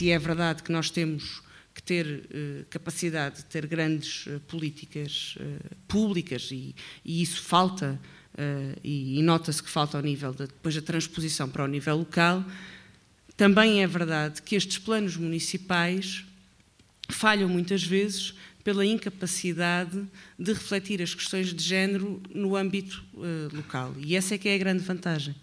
se é verdade que nós temos que ter uh, capacidade de ter grandes uh, políticas uh, públicas e, e, isso falta e, e nota-se que falta ao nível de, depois da transposição para o nível local, também é verdade que estes planos municipais falham muitas vezes pela incapacidade de refletir as questões de género no âmbito local e essa é que é a grande vantagem.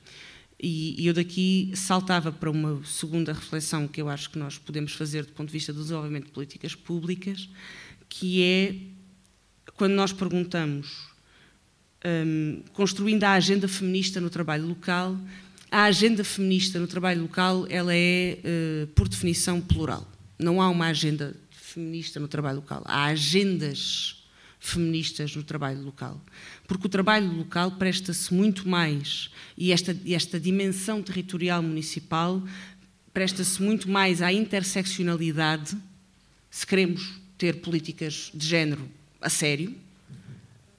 E, eu daqui saltava para uma segunda reflexão que eu acho que nós podemos fazer do ponto de vista do desenvolvimento de políticas públicas, que é quando nós perguntamos, um, construindo a agenda feminista no trabalho local, a agenda feminista no trabalho local ela é, uh, por definição, plural. Não há uma agenda feminista no trabalho local. Há agendas feministas no trabalho local. Porque o trabalho local presta-se muito mais, e esta, esta dimensão territorial municipal presta-se muito mais à interseccionalidade, se queremos ter políticas de género a sério,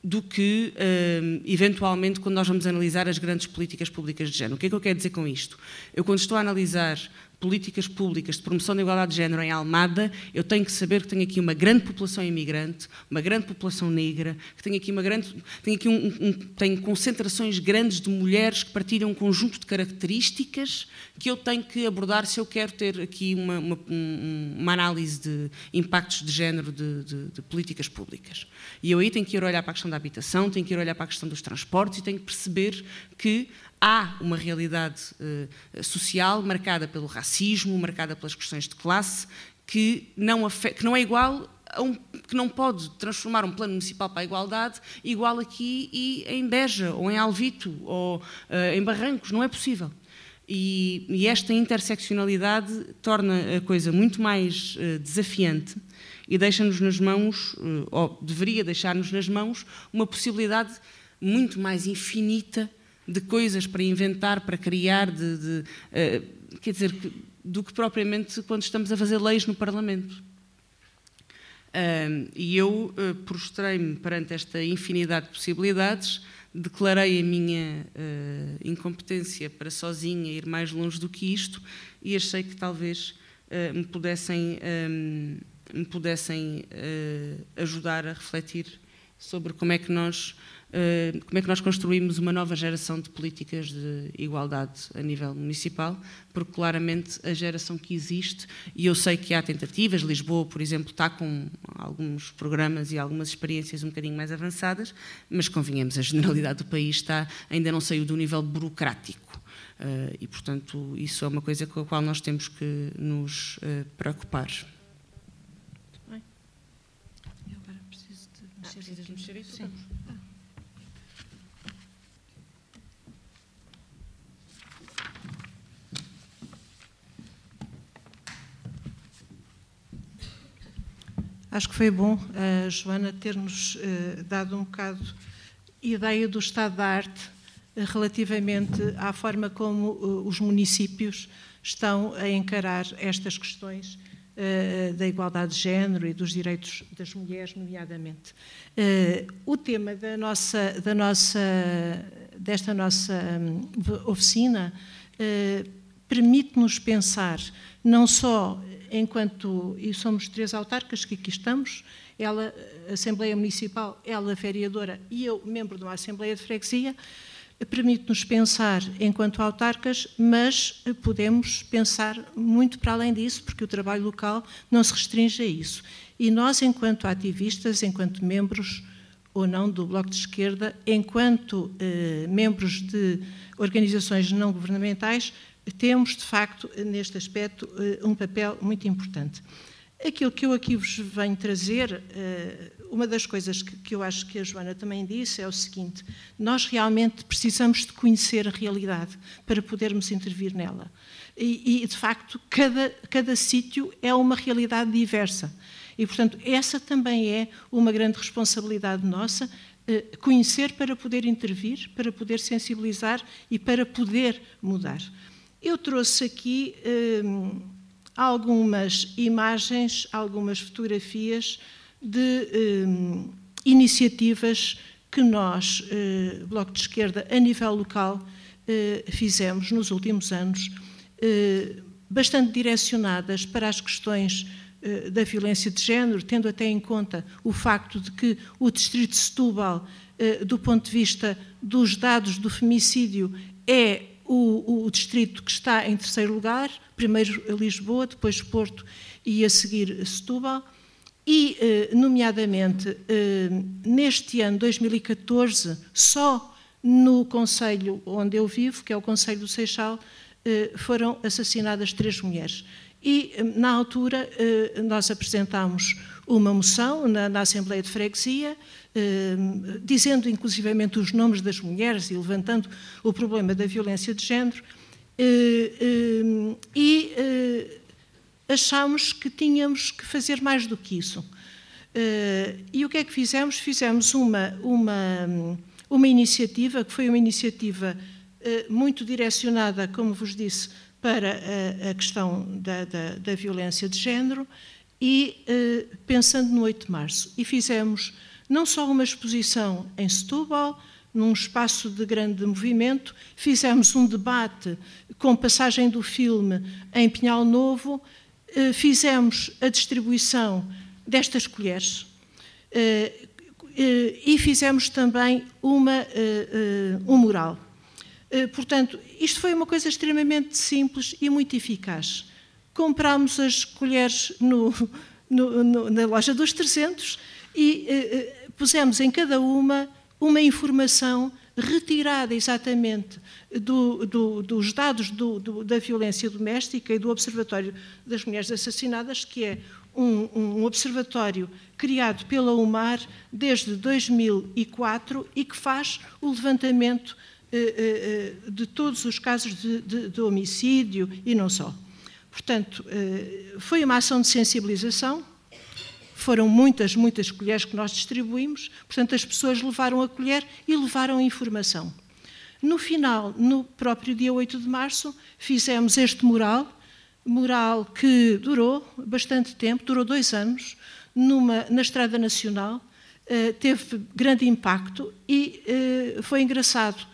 do que, uh, eventualmente, quando nós vamos analisar as grandes políticas públicas de género. O que é que eu quero dizer com isto? Eu, quando estou a analisar políticas públicas de promoção da igualdade de género em Almada, eu tenho que saber que tenho aqui uma grande população imigrante, uma grande população negra, que tenho aqui uma grande, tenho aqui um, um, tenho concentrações grandes de mulheres que partilham um conjunto de características que eu tenho que abordar se eu quero ter aqui uma, uma, uma análise de impactos de género de, de, de, políticas públicas. E eu aí tenho que ir olhar para a questão da habitação, tenho que ir olhar para a questão dos transportes e tenho que perceber que há uma realidade uh, social marcada pelo racismo, marcada pelas questões de classe, que não, que não é igual um, que não pode transformar um plano municipal para a igualdade igual aqui e em Beja, ou em Alvito, ou uh, em Barrancos, não é possível. E, e, esta interseccionalidade torna a coisa muito mais uh, desafiante e deixa-nos nas mãos, uh, ou deveria deixar-nos nas mãos, uma possibilidade muito mais infinita de coisas para inventar, para criar, de, de uh, quer dizer, do que propriamente quando estamos a fazer leis no Parlamento. Uh, e eu uh, prostrei-me perante esta infinidade de possibilidades, declarei a minha uh, incompetência para sozinha ir mais longe do que isto e achei que talvez me pudessem, me pudessem ajudar a refletir sobre como é que nós como é que nós construímos uma nova geração de políticas de igualdade a nível municipal, porque claramente a geração que existe, e eu sei que há tentativas, Lisboa, por exemplo, está com alguns programas e algumas experiências um bocadinho mais avançadas, mas convenhamos, a generalidade do país está, ainda não saiu do nível burocrático. Uh, e, portanto, isso é uma coisa com a qual nós temos que nos uh, preocupar. Muito bem. Eu agora preciso de mexer, ah, de mexer isso? Sim. Acho que foi bom a Joana ter-nos uh, dado um bocado ideia do estado da arte uh, relativamente à forma como os municípios estão a encarar estas questões da igualdade de género e dos direitos das mulheres, nomeadamente. O tema da nossa, da nossa, desta nossa um, oficina permite-nos pensar não só enquanto e somos três autarcas que aqui estamos, ela, Assembleia Municipal, ela vereadora e eu, membro de uma Assembleia de Freguesia, permite-nos pensar enquanto autarcas, mas podemos pensar muito para além disso, porque o trabalho local não se restringe a isso. E nós, enquanto ativistas, enquanto membros ou não do Bloco de Esquerda, enquanto eh, membros de organizações não governamentais, temos, de facto, neste aspecto, eh, um papel muito importante. Aquilo que eu aqui vos venho trazer, eh, uma das coisas que eu acho que a Joana também disse é o seguinte: nós realmente precisamos de conhecer a realidade para podermos intervir nela. E, de facto, cada, cada sítio é uma realidade diversa. E, portanto, essa também é uma grande responsabilidade nossa, eh, conhecer para poder intervir, para poder sensibilizar e para poder mudar. Eu trouxe aqui hum, algumas imagens, algumas fotografias de hum, iniciativas que nós, eh, Bloco de Esquerda, a nível local, eh, fizemos nos últimos anos, eh, bastante direcionadas para as questões eh, da violência de género, tendo até em conta o facto de que o Distrito de Setúbal, eh, do ponto de vista dos dados do femicídio, é o, o, distrito que está em terceiro lugar, primeiro Lisboa, depois Porto e a seguir Setúbal. E, eh, nomeadamente, neste ano 2014, só no Conselho onde eu vivo, que é o Conselho do Seixal, eh, foram assassinadas três mulheres. E, eh, na altura, eh, nós apresentámos uma moção na, na Assembleia de Freguesia, dizendo inclusivamente os nomes das mulheres e levantando o problema da violência de género, e achámos que tínhamos que fazer mais do que isso. E o que é que fizemos? Fizemos uma, uma uma iniciativa que foi uma iniciativa eh, muito direcionada, como vos disse, para a, questão da, da, da, violência de género e eh, pensando no 8 de março. E fizemos não só uma exposição em Setúbal, num espaço de grande movimento, fizemos um debate com passagem do filme em Pinhal Novo, eh, fizemos a distribuição destas colheres, eh, e fizemos também uma, um mural. Portanto, isto foi uma coisa extremamente simples e muito eficaz. Comprámos as colheres no, no, no, na loja dos 300 e pusemos em cada uma uma informação retirada exatamente do, do, dos dados do, da violência doméstica e do Observatório das Mulheres Assassinadas, que é um, um, observatório criado pela UMAR desde 2004 e que faz o levantamento eh, eh, eh, de todos os casos de, de, de, homicídio e não só. Portanto, eh, foi uma ação de sensibilização, foram muitas, muitas colheres que nós distribuímos, portanto, as pessoas levaram a colher e levaram a informação. No final, no próprio dia 8 de março, fizemos este mural mural que durou bastante tempo, durou dois anos, numa, na Estrada Nacional, uh, teve grande impacto e uh, foi engraçado.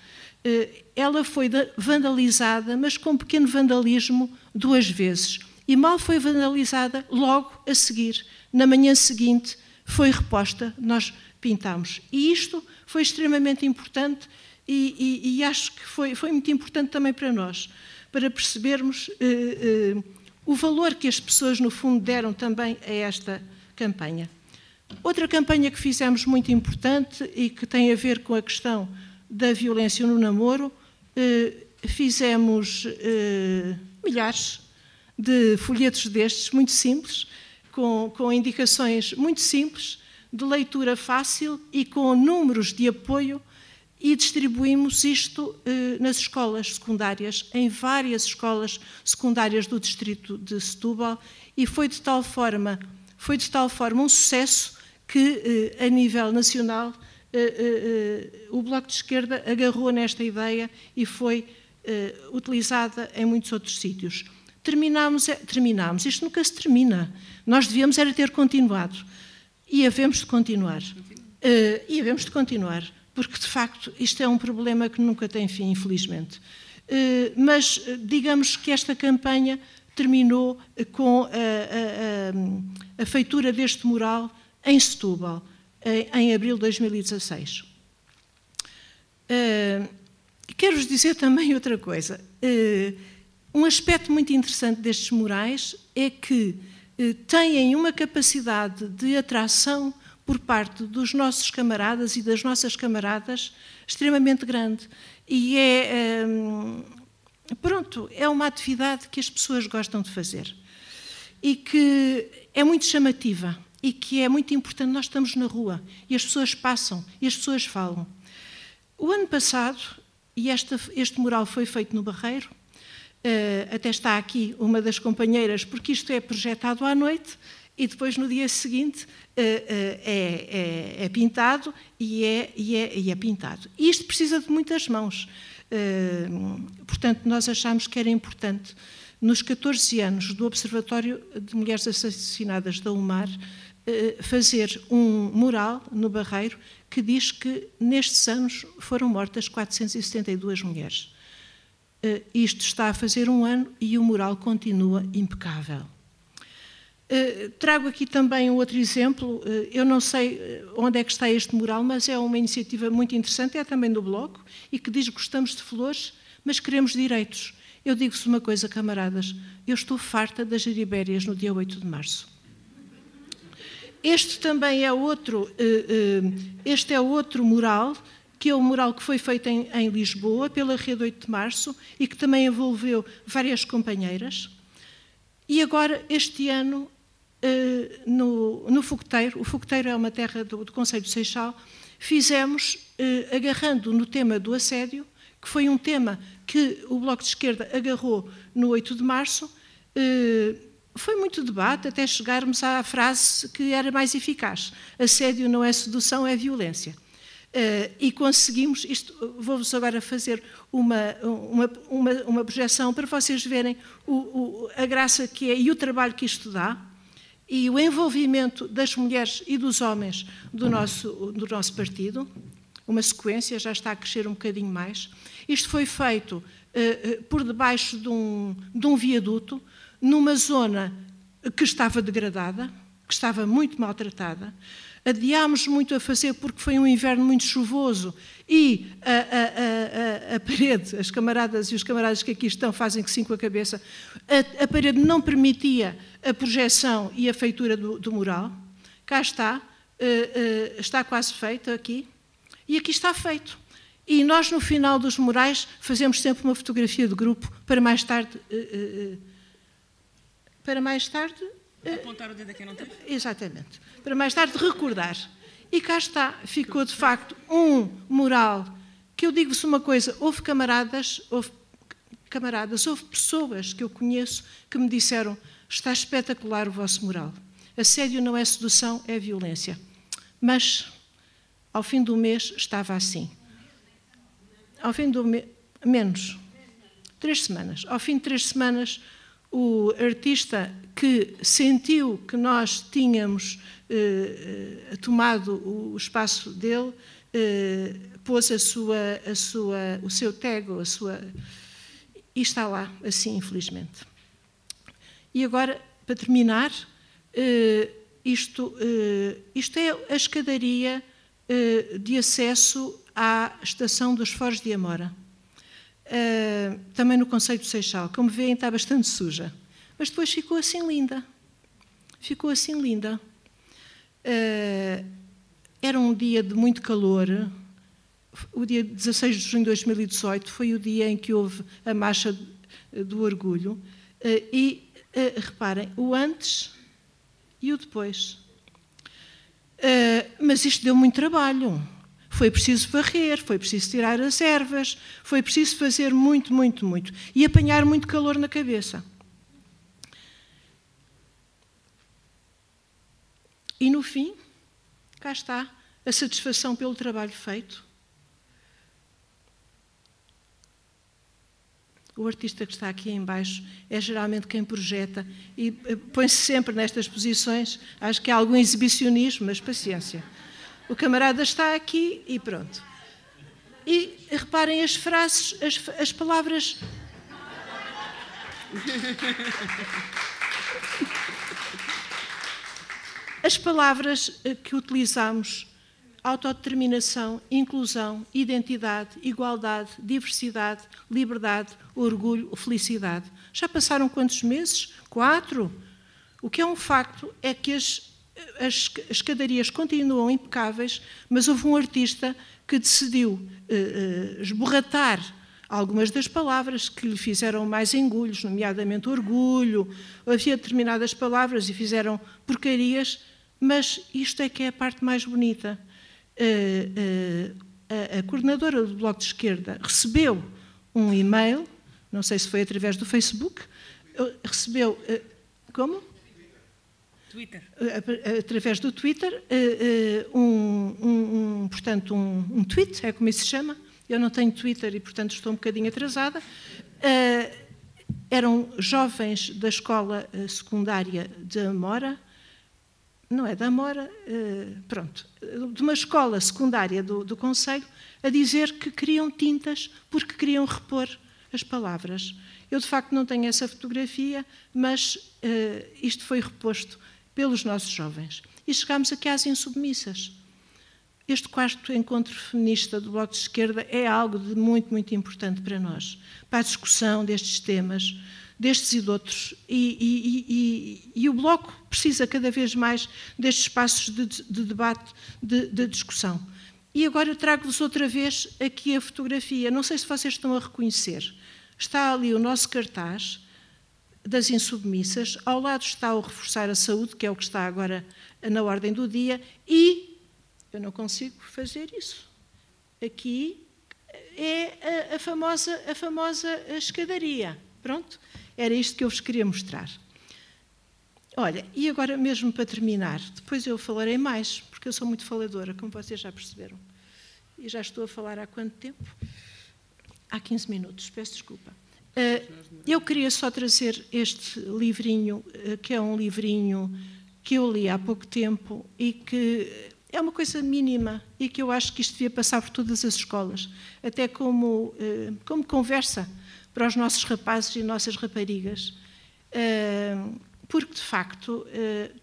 Ela foi vandalizada, mas com um pequeno vandalismo, duas vezes. E mal foi vandalizada, logo a seguir, na manhã seguinte, foi reposta, nós pintámos. E isto foi extremamente importante e, e, e acho que foi, foi muito importante também para nós para percebermos eh, eh, o valor que as pessoas, no fundo, deram também a esta campanha. Outra campanha que fizemos muito importante e que tem a ver com a questão da violência no namoro, eh, fizemos milhares de folhetos destes, muito simples, com, com indicações muito simples, de leitura fácil e com números de apoio e distribuímos isto eh, nas escolas secundárias, em várias escolas secundárias do distrito de Setúbal, e foi de tal forma, foi de tal forma um sucesso que, eh, a nível nacional, eh, o Bloco de Esquerda agarrou nesta ideia e foi utilizada em muitos outros sítios. Terminámos, terminámos, isto nunca se termina. Nós devíamos era ter continuado. E havemos de continuar. e havemos de continuar porque de facto isto é um problema que nunca tem fim, infelizmente. Eh, mas digamos que esta campanha terminou com a, a, a feitura deste mural em Setúbal, em, em abril de 2016. Quero-vos dizer também outra coisa. Um aspecto muito interessante destes murais é que têm uma capacidade de atração por parte dos nossos camaradas e das nossas camaradas extremamente grande. E é, hum, pronto, é uma atividade que as pessoas gostam de fazer e que é muito chamativa e que é muito importante. Nós estamos na rua e as pessoas passam e as pessoas falam. O ano passado, e esta, este mural foi feito no Barreiro, uh, até está aqui uma das companheiras, porque isto é projetado à noite e depois no dia seguinte eh, eh, é, é, é pintado e é, e, é, e é pintado. E isto precisa de muitas mãos. Portanto, nós achamos que era importante, nos 14 anos do Observatório de Mulheres Assassinadas da UMAR, fazer um mural no Barreiro que diz que nestes anos foram mortas 472 mulheres. isto está a fazer um ano e o mural continua impecável. Uh, trago aqui também um outro exemplo. Eu não sei onde é que está este mural, mas é uma iniciativa muito interessante, é também do Bloco, e que diz que gostamos de flores, mas queremos direitos. Eu digo-vos uma coisa, camaradas, eu estou farta das geribérias no dia 8 de março. Este também é outro, este é outro mural que é o mural que foi feito em, em, Lisboa pela Rede 8 de Março e que também envolveu várias companheiras. E agora, este ano, eh, no, no Fogoteiro, o Fogoteiro é uma terra do, do Conselho de Seixal, fizemos, eh, agarrando no tema do assédio, que foi um tema que o Bloco de Esquerda agarrou no 8 de Março, eh, foi muito debate até chegarmos à frase que era mais eficaz: assédio não é sedução, é violência. Uh, e conseguimos, isto, vou-vos agora fazer uma, uma, uma, uma, projeção para vocês verem o, o, a graça que é e o trabalho que isto dá e o envolvimento das mulheres e dos homens do nosso, do nosso partido. Uma sequência, já está a crescer um bocadinho mais. Isto foi feito uh, por debaixo de um, de um viaduto, numa zona que estava degradada, que estava muito maltratada. Adiámos muito a fazer porque foi um inverno muito chuvoso e a, a, a, a, parede, as camaradas e os camaradas que aqui estão fazem que sim com a cabeça, a, parede não permitia a projeção e a feitura do, do mural. Cá está, uh, uh, está quase feito aqui e aqui está feito. E nós, no final dos murais, fazemos sempre uma fotografia de grupo para mais tarde. Uh, para mais tarde. Apontar o dedo a quem não tem? Exatamente para mais tarde recordar. E cá está, ficou de facto um mural que eu digo-vos uma coisa, houve camaradas, houve camaradas, houve pessoas que eu conheço que me disseram está espetacular o vosso mural. Assédio não é sedução, é violência. Mas ao fim do mês estava assim. Ao fim do mês, menos, três semanas. Ao fim de três semanas, o artista que sentiu que nós tínhamos eh, eh, tomado o espaço dele, eh, pôs a sua, a sua, o seu tego, a sua. E está lá, assim, infelizmente. E agora, para terminar, isto, isto é a escadaria de acesso à estação dos Foros de Amora. Também no Conselho de Seixal. Como veem, está bastante suja. Mas depois ficou assim linda. Ficou assim linda. Uh, era um dia de muito calor. O dia 16 de junho de 2018 foi o dia em que houve a marcha do orgulho. Uh, e uh, reparem, o antes e o depois. mas isto deu muito trabalho. Foi preciso varrer, foi preciso tirar as ervas, foi preciso fazer muito, muito, muito. E apanhar muito calor na cabeça. E no fim, cá está a satisfação pelo trabalho feito. O artista que está aqui embaixo é geralmente quem projeta e eh, põe-se sempre nestas posições. Acho que há algum exibicionismo, mas paciência. O camarada está aqui e pronto. E reparem as frases, as, as palavras. As palavras eh, que utilizamos, autodeterminação, inclusão, identidade, igualdade, diversidade, liberdade, orgulho, felicidade. Já passaram quantos meses? Quatro. O que é um facto é que as, as escadarias continuam impecáveis, mas houve um artista que decidiu uh, uh, esborratar algumas das palavras que lhe fizeram mais engulhos, nomeadamente orgulho. Havia determinadas palavras e fizeram porcarias mas isto é que é a parte mais bonita. a, a, a coordenadora do Bloco de Esquerda recebeu um e-mail, não sei se foi através do Facebook, recebeu. Eh, como? Twitter. Através do Twitter, eh, eh, um, um, um portanto, um, um, tweet, é como isso se chama. Eu não tenho Twitter e, portanto, estou um bocadinho atrasada. Eram jovens da escola secundária de Amora, não é da Amora, eh, pronto, de uma escola secundária do, do Conselho, a dizer que queriam tintas porque queriam repor as palavras. Eu, de facto, não tenho essa fotografia, mas uh, isto foi reposto pelos nossos jovens. E chegámos aqui às insubmissas. Este quarto encontro feminista do Bloco de Esquerda é algo de muito, muito importante para nós, para a discussão destes temas, destes e de outros. E, e, e, e o Bloco precisa cada vez mais destes espaços de, de debate, de, de discussão. E agora trago-vos outra vez aqui a fotografia. Não sei se vocês estão a reconhecer. Está ali o nosso cartaz das insubmissas, ao lado está o reforçar a saúde, que é o que está agora na ordem do dia, e eu não consigo fazer isso. Aqui é a, a famosa, a famosa escadaria. Pronto, era isto que eu vos queria mostrar. Olha, e agora mesmo para terminar, depois eu falarei mais, porque eu sou muito faladora, como vocês já perceberam. E já estou a falar há quanto tempo? Há 15 minutos, peço desculpa. Eh, eu queria só trazer este livrinho, eh, que é um livrinho que eu li há pouco tempo e que é uma coisa mínima e que eu acho que isto devia passar por todas as escolas, até como, eh, como conversa para os nossos rapazes e nossas raparigas. Porque de facto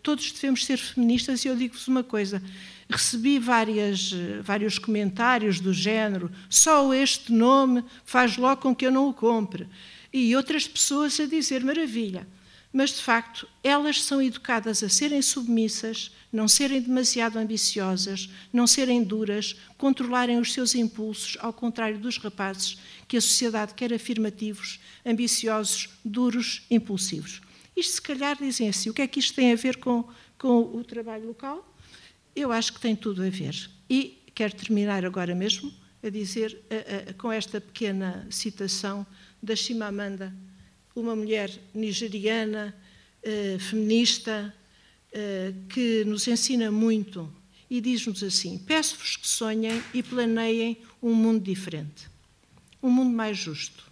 todos devemos ser feministas e eu digo-vos uma coisa, recebi várias, vários comentários do género, só este nome faz logo com que eu não o compre, e outras pessoas a dizer maravilha, mas de facto elas são educadas a serem submissas, não serem demasiado ambiciosas, não serem duras, controlarem os seus impulsos, ao contrário dos rapazes que a sociedade quer afirmativos, ambiciosos, duros, impulsivos. Isto, se calhar, dizem assim: o que é que isto tem a ver com, com o trabalho local? Eu acho que tem tudo a ver. E quero terminar agora mesmo a dizer, a, a, com esta pequena citação da Chimamanda, uma mulher nigeriana, uh, feminista, uh, que nos ensina muito e diz-nos assim: Peço-vos que sonhem e planeiem um mundo diferente, um mundo mais justo,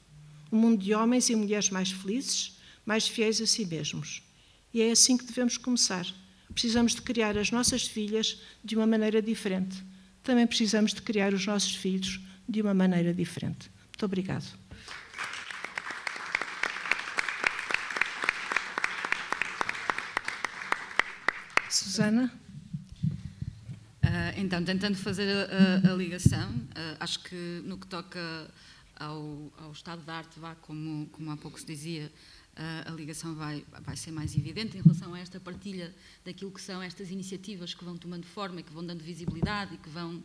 um mundo de homens e mulheres mais felizes mais fiéis a si mesmos. E é assim que devemos começar. Precisamos de criar as nossas filhas de uma maneira diferente. Também precisamos de criar os nossos filhos de uma maneira diferente. Muito obrigado. Susana? Uh, então, tentando fazer a, a, ligação, uh, acho que no que toca ao, ao estado da arte, vá, como, como há pouco se dizia, a ligação vai, vai ser mais evidente em relação a esta partilha daquilo que são estas iniciativas que vão tomando forma e que vão dando visibilidade e que vão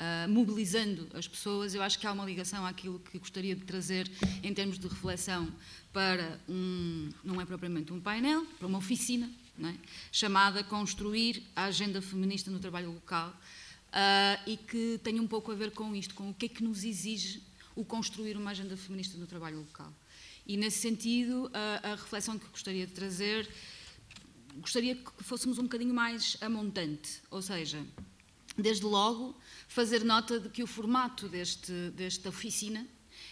uh, mobilizando as pessoas. Eu acho que há uma ligação àquilo que gostaria de trazer em termos de reflexão para um, não é propriamente um painel, para uma oficina, é? chamada Construir a Agenda Feminista no Trabalho Local uh, e que tem um pouco a ver com isto, com o que é que nos exige o construir uma agenda feminista no trabalho local. E, nesse sentido, a, a reflexão que gostaria de trazer, gostaria que fôssemos um bocadinho mais amontante, ou seja, desde logo, fazer nota de que o formato deste, desta oficina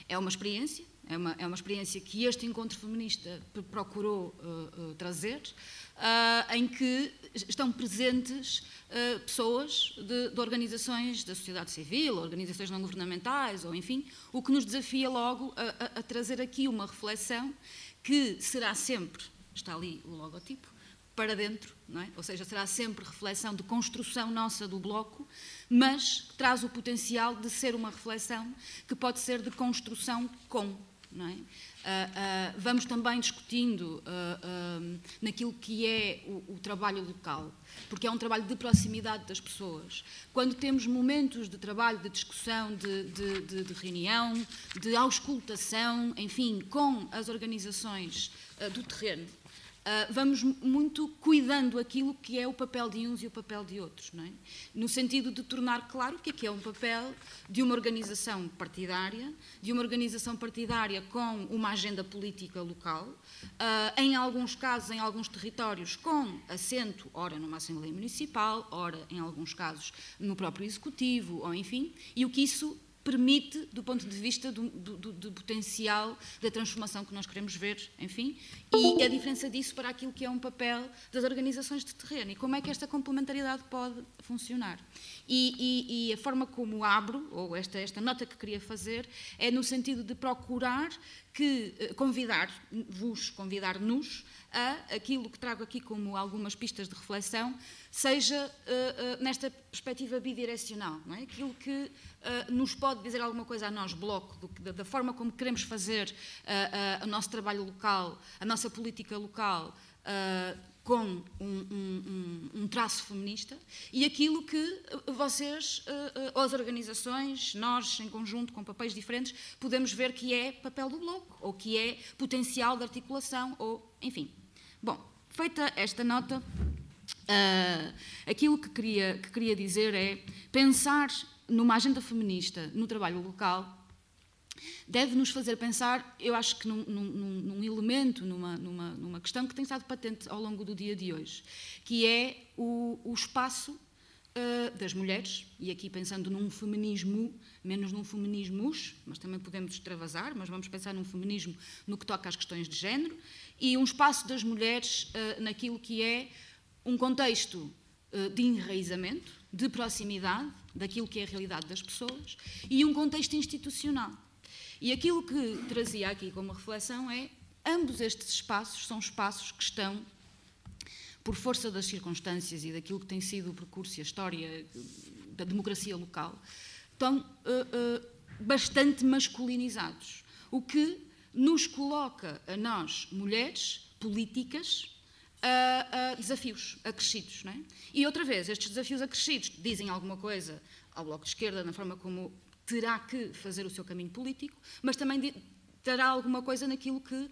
é uma experiência, é uma, é uma experiência que este encontro feminista procurou uh, uh, trazer, uh, em que estão presentes pessoas de, de, organizações da sociedade civil, organizações não governamentais, ou enfim, o que nos desafia logo a, a, a trazer aqui uma reflexão que será sempre, está ali o logotipo, para dentro, é? ou seja, será sempre reflexão de construção nossa do bloco, mas traz o potencial de ser uma reflexão que pode ser de construção com. É? Uh, uh, vamos também discutindo uh, naquilo que é o, o, trabalho local, porque é um trabalho de proximidade das pessoas. Quando temos momentos de trabalho, de discussão, de, de, de, de reunião, de auscultação, enfim, com as organizações do terreno, ah, vamos muito cuidando aquilo que é o papel de uns e o papel de outros, é? no sentido de tornar claro o que é é um papel de uma organização partidária, de uma organização partidária com uma agenda política local, uh, em alguns casos, em alguns territórios, com assento, ora numa Assembleia Municipal, ora, em alguns casos, no próprio Executivo, ou enfim, e o que isso permite, do ponto de vista do, do, do, potencial da transformação que nós queremos ver, enfim, e a diferença disso para aquilo que é um papel das organizações de terreno e como é que esta complementaridade pode funcionar. E, e, e a forma como abro, ou esta, esta nota que queria fazer, é no sentido de procurar que uh, convidar-vos, convidar-nos a aquilo que trago aqui como algumas pistas de reflexão, seja uh, uh, nesta perspectiva bidirecional, não é? aquilo que uh, nos pode dizer alguma coisa a nós, Bloco, do, da, forma como queremos fazer o nosso trabalho local, a nossa política local, com um, um, um, traço feminista e aquilo que vocês, as organizações, nós em conjunto com papéis diferentes, podemos ver que é papel do bloco ou que é potencial de articulação ou, enfim. Bom, feita esta nota, Uh, aquilo que queria, que queria dizer é pensar numa agenda feminista no trabalho local deve nos fazer pensar, eu acho que num, num, num elemento, numa, numa, numa, questão que tem estado patente ao longo do dia de hoje, que é o, o espaço uh, das mulheres, e aqui pensando num feminismo, menos num feminismos, mas também podemos extravasar, mas vamos pensar num feminismo no que toca às questões de género, e um espaço das mulheres uh, naquilo que é um contexto uh, de enraizamento, de proximidade daquilo que é a realidade das pessoas e um contexto institucional. E aquilo que trazia aqui como reflexão é ambos estes espaços são espaços que estão por força das circunstâncias e daquilo que tem sido o percurso e a história da democracia local, estão uh, uh, bastante masculinizados, o que nos coloca a nós, mulheres políticas, a, a desafios acrescidos. É? E outra vez, estes desafios acrescidos dizem alguma coisa ao Bloco de Esquerda na forma como terá que fazer o seu caminho político, mas também terá alguma coisa naquilo que uh,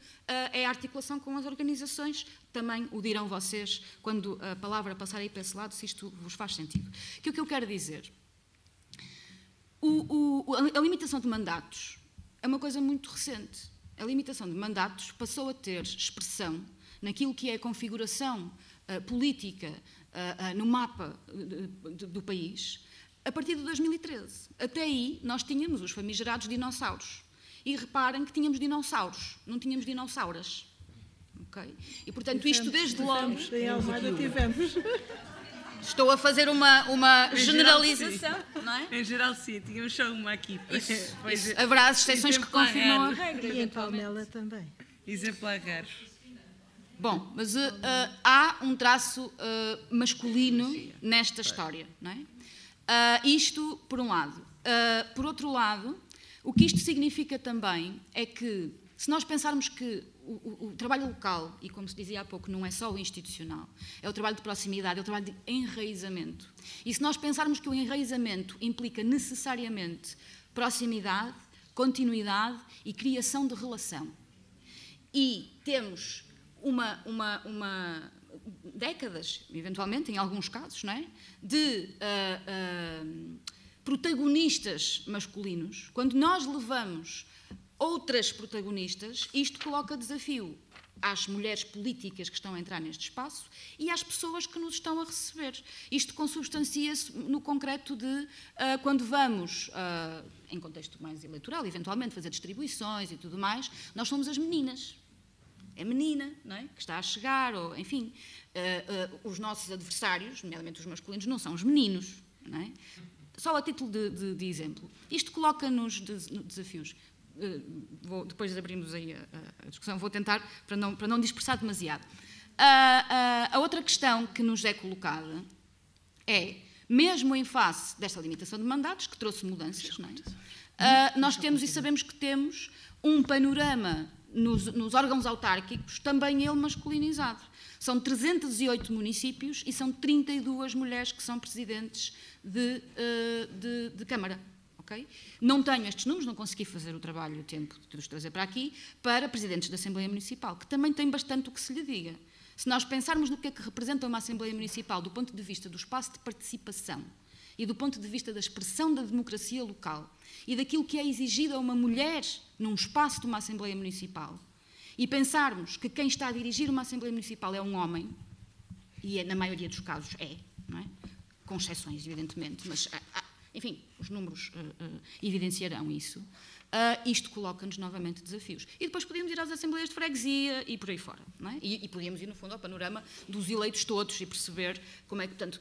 é a articulação com as organizações. Também o dirão vocês quando a palavra passar aí para esse lado, se isto vos faz sentido. Que o que eu quero dizer? O, o, a limitação de mandatos é uma coisa muito recente. A limitação de mandatos passou a ter expressão naquilo que é a configuração uh, política uh, no mapa do país, a partir de 2013. Até aí, nós tínhamos os famigerados dinossauros. E reparem que tínhamos dinossauros, não tínhamos dinossauras. Okay? E, portanto, tivemos, isto desde logo... Tivemos. Estou a fazer uma, uma generalização, geral, não é? Em geral, sim. Tínhamos só uma aqui. Isso, isso. Haverá as exceções que confirmam a regra. E em Palmela também. Exemplar raro. Bom, mas uh, uh, há um traço uh, masculino nesta história, não é? Isto, por um lado. por outro lado, o que isto significa também é que, se nós pensarmos que o, o, o, trabalho local, e como se dizia há pouco, não é só o institucional, é o trabalho de proximidade, é o trabalho de enraizamento. E se nós pensarmos que o enraizamento implica necessariamente proximidade, continuidade e criação de relação, e temos uma, uma, uma décadas, eventualmente, em alguns casos, não é? de uh, uh, protagonistas masculinos, quando nós levamos outras protagonistas, isto coloca desafio às mulheres políticas que estão a entrar neste espaço e às pessoas que nos estão a receber. Isto consubstancia-se no concreto de uh, quando vamos, uh, em contexto mais eleitoral, eventualmente fazer distribuições e tudo mais, nós somos as meninas é menina, não é? que está a chegar, ou enfim, uh, uh, os nossos adversários, nomeadamente os masculinos, não são os meninos. Não é? Só a título de, de, de exemplo. Isto coloca-nos de, desafios. Uh, vou, depois abrimos aí a, a, discussão, vou tentar para não, para não dispersar demasiado. a outra questão que nos é colocada é, mesmo em face desta limitação de mandatos, que trouxe mudanças, não é? nós temos e sabemos que temos um panorama nos, nos, órgãos autárquicos, também ele masculinizado. São 308 municípios e são 32 mulheres que são presidentes de, uh, de, de Câmara. Okay? Não tenho estes números, não consegui fazer o trabalho, o tempo de os trazer para aqui, para presidentes da Assembleia Municipal, que também tem bastante o que se lhe diga. Se nós pensarmos no que é que representa uma Assembleia Municipal do ponto de vista do espaço de participação e do ponto de vista da expressão da democracia local, e daquilo que é exigido a uma mulher num espaço de uma Assembleia Municipal, e pensarmos que quem está a dirigir uma Assembleia Municipal é um homem, e é, na maioria dos casos é, não é? com exceções, evidentemente, mas, ah, ah, enfim, os números uh, uh, evidenciarão isso, uh, isto coloca-nos novamente desafios. E depois podíamos ir às assembleias de freguesia e por aí fora. É? E, e podíamos ir, no fundo, ao panorama dos eleitos todos e perceber como é que, portanto,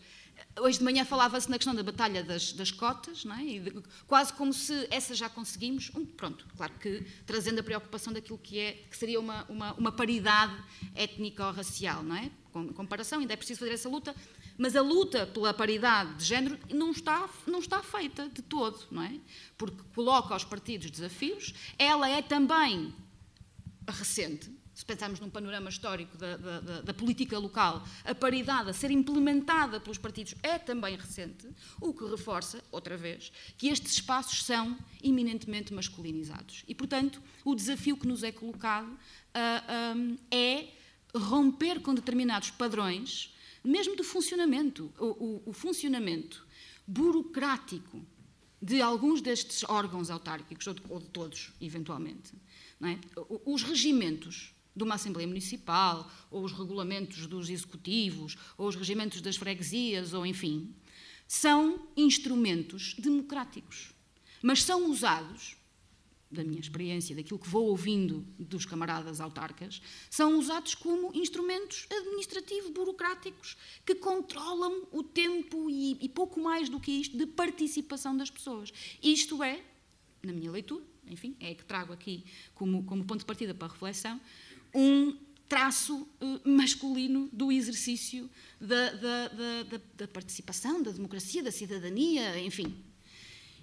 Hoje de manhã falava-se na questão da batalha das, das cotas, é? de, quase como se essa já conseguimos. Um, pronto, claro que trazendo a preocupação daquilo que, é, que seria uma, uma, uma paridade étnico-racial, não é? Com comparação, ainda é preciso fazer essa luta, mas a luta pela paridade de género não está, não está feita de todo, não é? Porque coloca aos partidos desafios, ela é também recente, se pensarmos num panorama histórico da, da, da, política local, a paridade a ser implementada pelos partidos é também recente, o que reforça, outra vez, que estes espaços são eminentemente masculinizados. E, portanto, o desafio que nos é colocado uh, ah, um, é romper com determinados padrões, mesmo de funcionamento. O, o, o funcionamento burocrático de alguns destes órgãos autárquicos, ou de, ou de todos, eventualmente. É? Os regimentos de uma Assembleia Municipal, ou os regulamentos dos executivos, ou os regimentos das freguesias, ou enfim, são instrumentos democráticos, mas são usados, da minha experiência, daquilo que vou ouvindo dos camaradas autarcas, são usados como instrumentos administrativos, burocráticos, que controlam o tempo e, e pouco mais do que isto de participação das pessoas. Isto é, na minha leitura, enfim, é que trago aqui como, como ponto de partida para a reflexão, um traço eh, masculino do exercício da, da, da, da, participação, da democracia, da cidadania, enfim.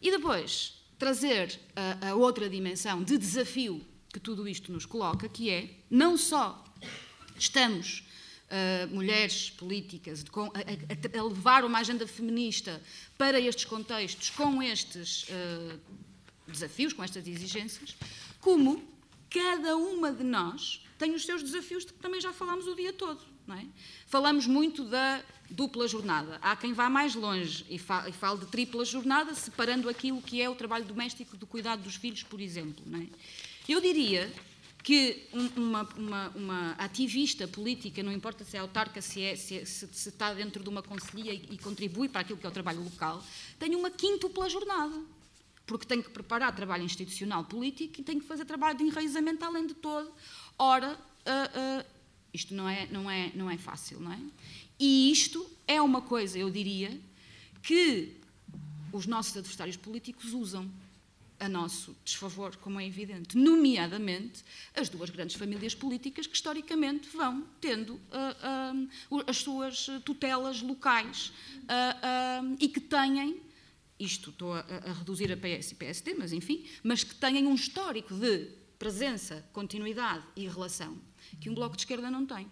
E depois trazer a, a, outra dimensão de desafio que tudo isto nos coloca, que é não só estamos uh, mulheres políticas com, a, a, levar uma agenda feminista para estes contextos com estes uh, desafios, com estas exigências, como cada uma de nós tem os seus desafios de que também já falámos o dia todo. É? Falamos muito da dupla jornada. Há quem vá mais longe e, fa e fale de tripla jornada, separando aquilo que é o trabalho doméstico do cuidado dos filhos, por exemplo. É? Eu diria que uma, uma, uma, ativista política, não importa se é autarca, se, é, se, é, se, se está dentro de uma conselhia e, e, contribui para aquilo que é o trabalho local, tem uma quintupla jornada. Porque tem que preparar trabalho institucional político e tem que fazer trabalho de enraizamento além de todo, Ora, uh, uh, isto não é, não, é, não é fácil, não é? E isto é uma coisa, eu diria, que os nossos adversários políticos usam a nosso desfavor, como é evidente, nomeadamente as duas grandes famílias políticas que historicamente vão tendo uh, uh, as suas tutelas locais uh, e que têm, isto estou a, a, reduzir a PS e PSD, mas enfim, mas que têm um histórico de presença, continuidade e relação que um Bloco de Esquerda não tem.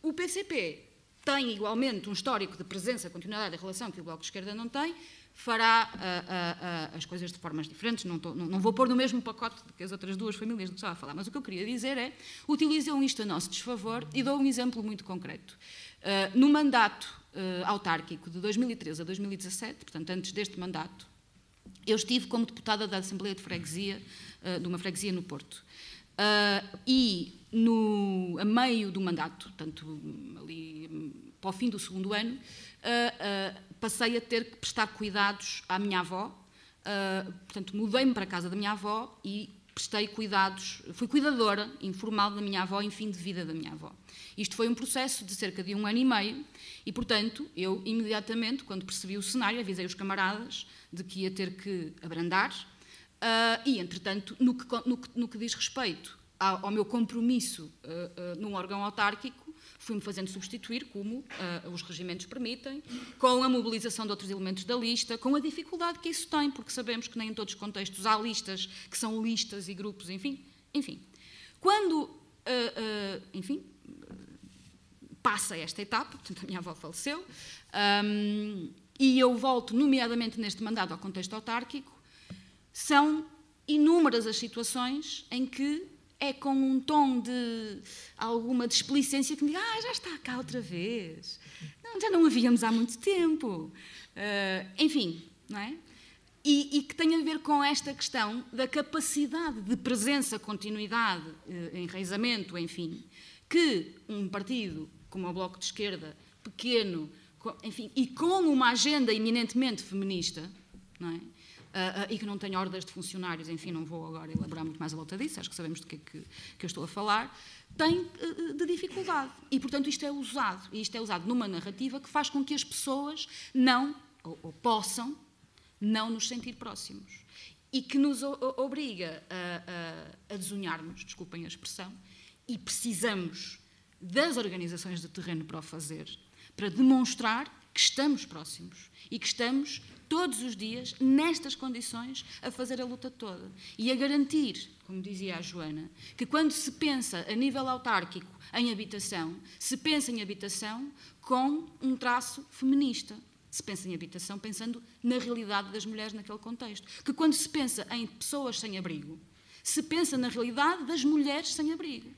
O PCP tem igualmente um histórico de presença, continuidade e relação que o Bloco de Esquerda não tem, fará uh, uh, uh, as coisas de formas diferentes, não, tô, não, não, vou pôr no mesmo pacote que as outras duas famílias que estava a falar, mas o que eu queria dizer é, utilizam isto a nosso desfavor e dou um exemplo muito concreto. no mandato autárquico de 2013 a 2017, portanto antes deste mandato, eu estive como deputada da Assembleia de Freguesia de uma freguesia no Porto. Uh, e no, a meio do mandato, portanto, ali para o fim do segundo ano, uh, uh, passei a ter que prestar cuidados à minha avó. portanto, mudei-me para a casa da minha avó e prestei cuidados, fui cuidadora informal da minha avó em fim de vida da minha avó. Isto foi um processo de cerca de um ano e meio e, portanto, eu imediatamente, quando percebi o cenário, avisei os camaradas de que ia ter que abrandar, Uh, e, entretanto, no que, no, no que, diz respeito ao, ao meu compromisso uh, uh, num órgão autárquico, fui-me fazendo substituir, como os regimentos permitem, com a mobilização de outros elementos da lista, com a dificuldade que isso tem, porque sabemos que nem em todos os contextos há listas que são listas e grupos, enfim. enfim. Quando, enfim, passa esta etapa, portanto, a minha avó faleceu, um, e eu volto, nomeadamente neste mandato, ao contexto autárquico, são inúmeras as situações em que é com um tom de alguma displicência que me diga, ah, já está cá outra vez. Não, já não a víamos há muito tempo. Uh, enfim, não é? E, e, que tem a ver com esta questão da capacidade de presença, continuidade, uh, enraizamento, enfim, que um partido como o Bloco de Esquerda, pequeno, enfim, e com uma agenda eminentemente feminista, não é? Uh, e que não tem ordens de funcionários, enfim, não vou agora elaborar muito mais a volta disso, acho que sabemos do que é que, que eu estou a falar, tem uh, de dificuldade. E, portanto, isto é usado. E isto é usado numa narrativa que faz com que as pessoas não, ou, ou possam, não nos sentir próximos. E que nos obriga a, a, a desunharmos, desculpem a expressão, e precisamos das organizações de terreno para o fazer, para demonstrar que estamos próximos e que estamos todos os dias, nestas condições, a fazer a luta toda. E a garantir, como dizia a Joana, que quando se pensa a nível autárquico em habitação, se pensa em habitação com um traço feminista. Se pensa em habitação pensando na realidade das mulheres naquele contexto. Que quando se pensa em pessoas sem abrigo, se pensa na realidade das mulheres sem abrigo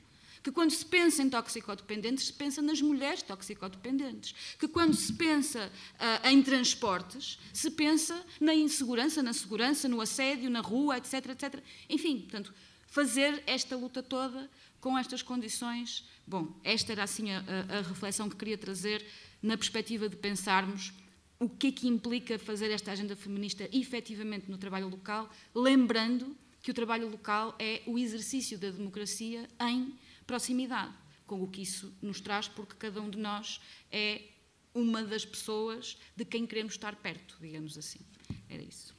que quando se pensa em toxicodependentes, se pensa nas mulheres toxicodependentes, que quando se pensa uh, em transportes, se pensa na insegurança, na segurança, no assédio, na rua, etc, etc. Enfim, portanto, fazer esta luta toda com estas condições. Bom, esta era assim a, a, reflexão que queria trazer na perspectiva de pensarmos o que é que implica fazer esta agenda feminista efetivamente no trabalho local, lembrando que o trabalho local é o exercício da democracia em proximidade, com o que isso nos traz, porque cada um de nós é uma das pessoas de quem queremos estar perto, digamos assim. Era isso.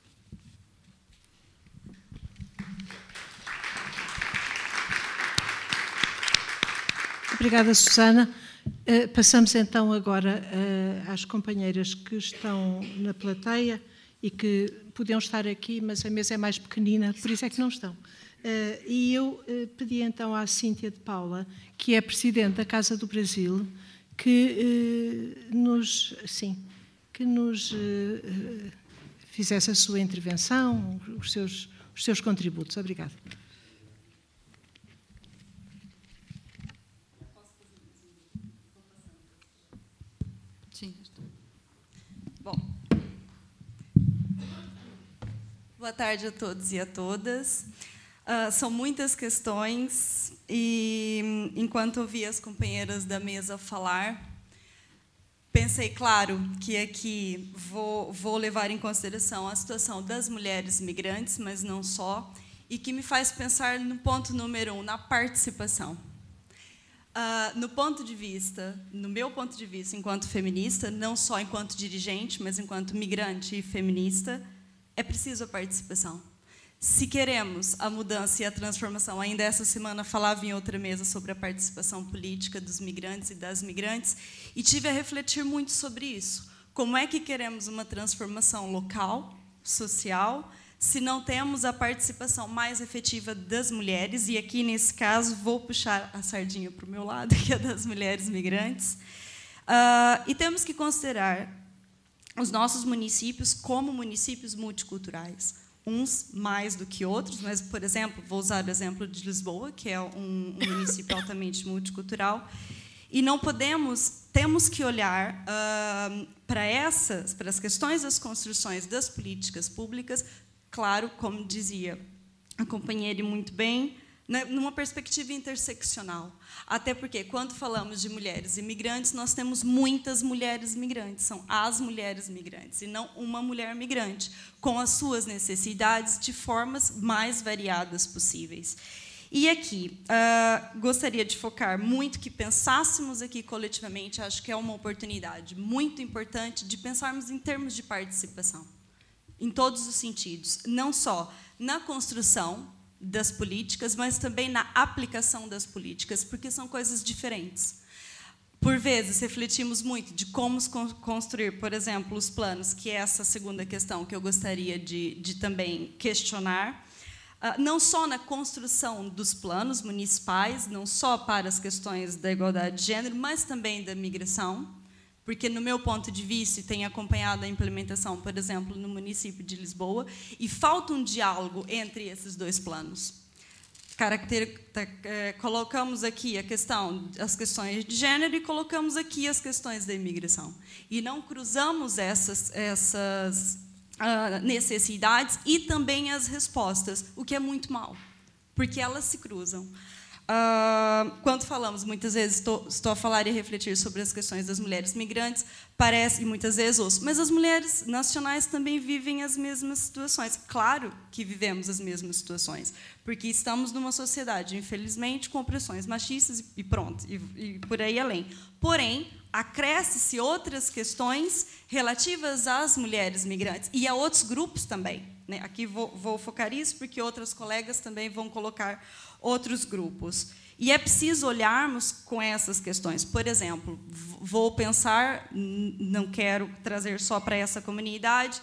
Obrigada, Susana. Uh, passamos então agora uh, às companheiras que estão na plateia e que podiam estar aqui, mas a mesa é mais pequenina, por isso é que não estão. Uh, e eu uh, pedi então à Cíntia de Paula, que é presidente da Casa do Brasil, que uh, nos, sim, que nos fizesse a sua intervenção, os seus, os seus contributos. Obrigada. Boa tarde a todos e a todas. Uh, são muitas questões e, enquanto ouvi as companheiras da mesa falar, pensei, claro, que aqui vou, vou levar em consideração a situação das mulheres migrantes, mas não só, e que me faz pensar no ponto número um, na participação. Uh, no ponto de vista, no meu ponto de vista, enquanto feminista, não só enquanto dirigente, mas enquanto migrante e feminista, é preciso a participação se queremos a mudança e a transformação, ainda essa semana falava em outra mesa sobre a participação política dos migrantes e das migrantes, e tive a refletir muito sobre isso. Como é que queremos uma transformação local, social, se não temos a participação mais efetiva das mulheres, e aqui, nesse caso, vou puxar a sardinha para o meu lado, que é das mulheres migrantes, uh, e temos que considerar os nossos municípios como municípios multiculturais uns mais do que outros, mas, por exemplo, vou usar o exemplo de Lisboa, que é um, um município altamente multicultural, e não podemos, temos que olhar uh, para essas, para as questões das construções das políticas públicas, claro, como dizia a companheira muito bem, numa perspectiva interseccional. Até porque, quando falamos de mulheres imigrantes, nós temos muitas mulheres migrantes, são as mulheres migrantes, e não uma mulher migrante, com as suas necessidades de formas mais variadas possíveis. E aqui, uh, gostaria de focar muito que pensássemos aqui coletivamente, acho que é uma oportunidade muito importante de pensarmos em termos de participação, em todos os sentidos, não só na construção das políticas, mas também na aplicação das políticas, porque são coisas diferentes. Por vezes, refletimos muito de como construir, por exemplo, os planos, que é essa segunda questão que eu gostaria de, de também questionar, ah, não só na construção dos planos municipais, não só para as questões da igualdade de gênero, mas também da migração, porque, no meu ponto de vista, tem acompanhado a implementação, por exemplo, no município de Lisboa, e falta um diálogo entre esses dois planos. Caracter, é, colocamos aqui a questão, as questões de gênero e colocamos aqui as questões da imigração. E não cruzamos essas, essas uh, necessidades e também as respostas, o que é muito mal, porque elas se cruzam. Uh, quando falamos, muitas vezes estou, estou, a falar e a refletir sobre as questões das mulheres migrantes, parece, e muitas vezes ouço, mas as mulheres nacionais também vivem as mesmas situações. Claro que vivemos as mesmas situações, porque estamos numa sociedade, infelizmente, com opressões machistas e pronto, e, e por aí além. Porém, acresce-se outras questões relativas às mulheres migrantes e a outros grupos também. Né? Aqui vou, vou focar isso, porque outras colegas também vão colocar outros grupos. E é preciso olharmos com essas questões. Por exemplo, vou pensar, não quero trazer só para essa comunidade,